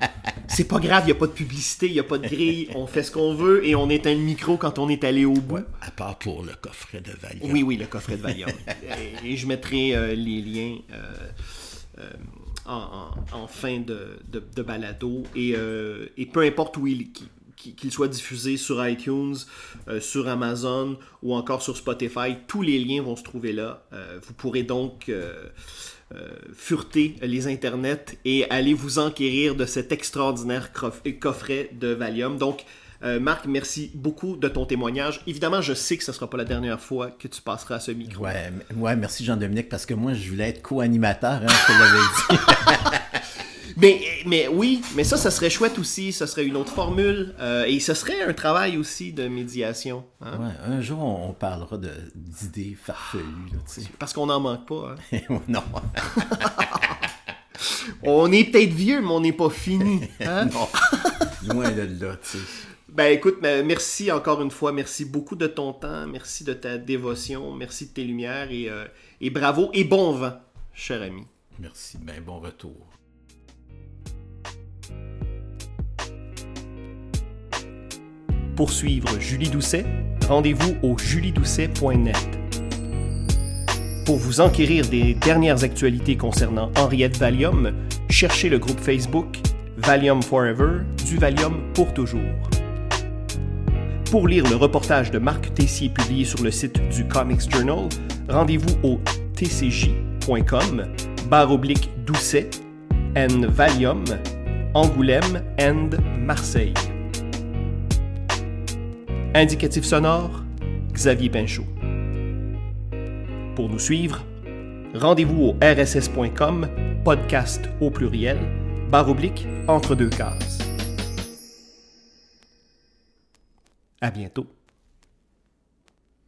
*laughs* c'est pas grave, il n'y a pas de publicité, il n'y a pas de grille, on fait ce qu'on veut et on éteint le micro quand on est allé au bout. à part pour le coffret de Valiant. Oui, oui, le coffret de Valiant. *laughs* et, je mettrai euh, les liens en, fin de, balado et, et, peu importe où il, qu'il soit diffusé sur iTunes, euh, sur Amazon ou encore sur Spotify, tous les liens vont se trouver là. Euh, vous pourrez donc euh, fureter les internets et aller vous enquérir de cet extraordinaire coffret de Valium. Donc, Marc, merci beaucoup de ton témoignage. Évidemment, je sais que ce ne sera pas la dernière fois que tu passeras à ce micro. Ouais, ouais merci Jean-Dominique, parce que moi, je voulais être co-animateur, hein, je te l'avais dit. *laughs* Mais, mais oui, mais ça, ça serait chouette aussi. Ça serait une autre formule. Euh, et ce serait un travail aussi de médiation. Hein. Ouais, un jour, on parlera d'idées farfelues. Parce qu'on n'en manque pas. Hein. *laughs* non. *laughs* on est peut-être vieux, mais on n'est pas fini. *laughs* Hein? non. Loin de là, tu sais. Ben écoute, merci encore une fois, merci beaucoup de ton temps, merci de ta dévotion, merci de tes lumières et, euh, et bravo et bon vent, cher ami. Merci, ben bon retour. Pour suivre Julie Doucet, rendez-vous au juliedoucet.net. Pour vous enquérir des dernières actualités concernant Henriette Valium, cherchez le groupe Facebook Valium Forever, du Valium pour toujours. Pour lire le reportage de Marc Tessier publié sur le site du Comics Journal, rendez-vous au tcj.com barre oblique Doucet, N Valium, Angoulême and Marseille. Indicatif sonore, Xavier Pinchot. Pour nous suivre, rendez-vous au rss.com, podcast au pluriel, barre oblique, entre deux cases. À bientôt.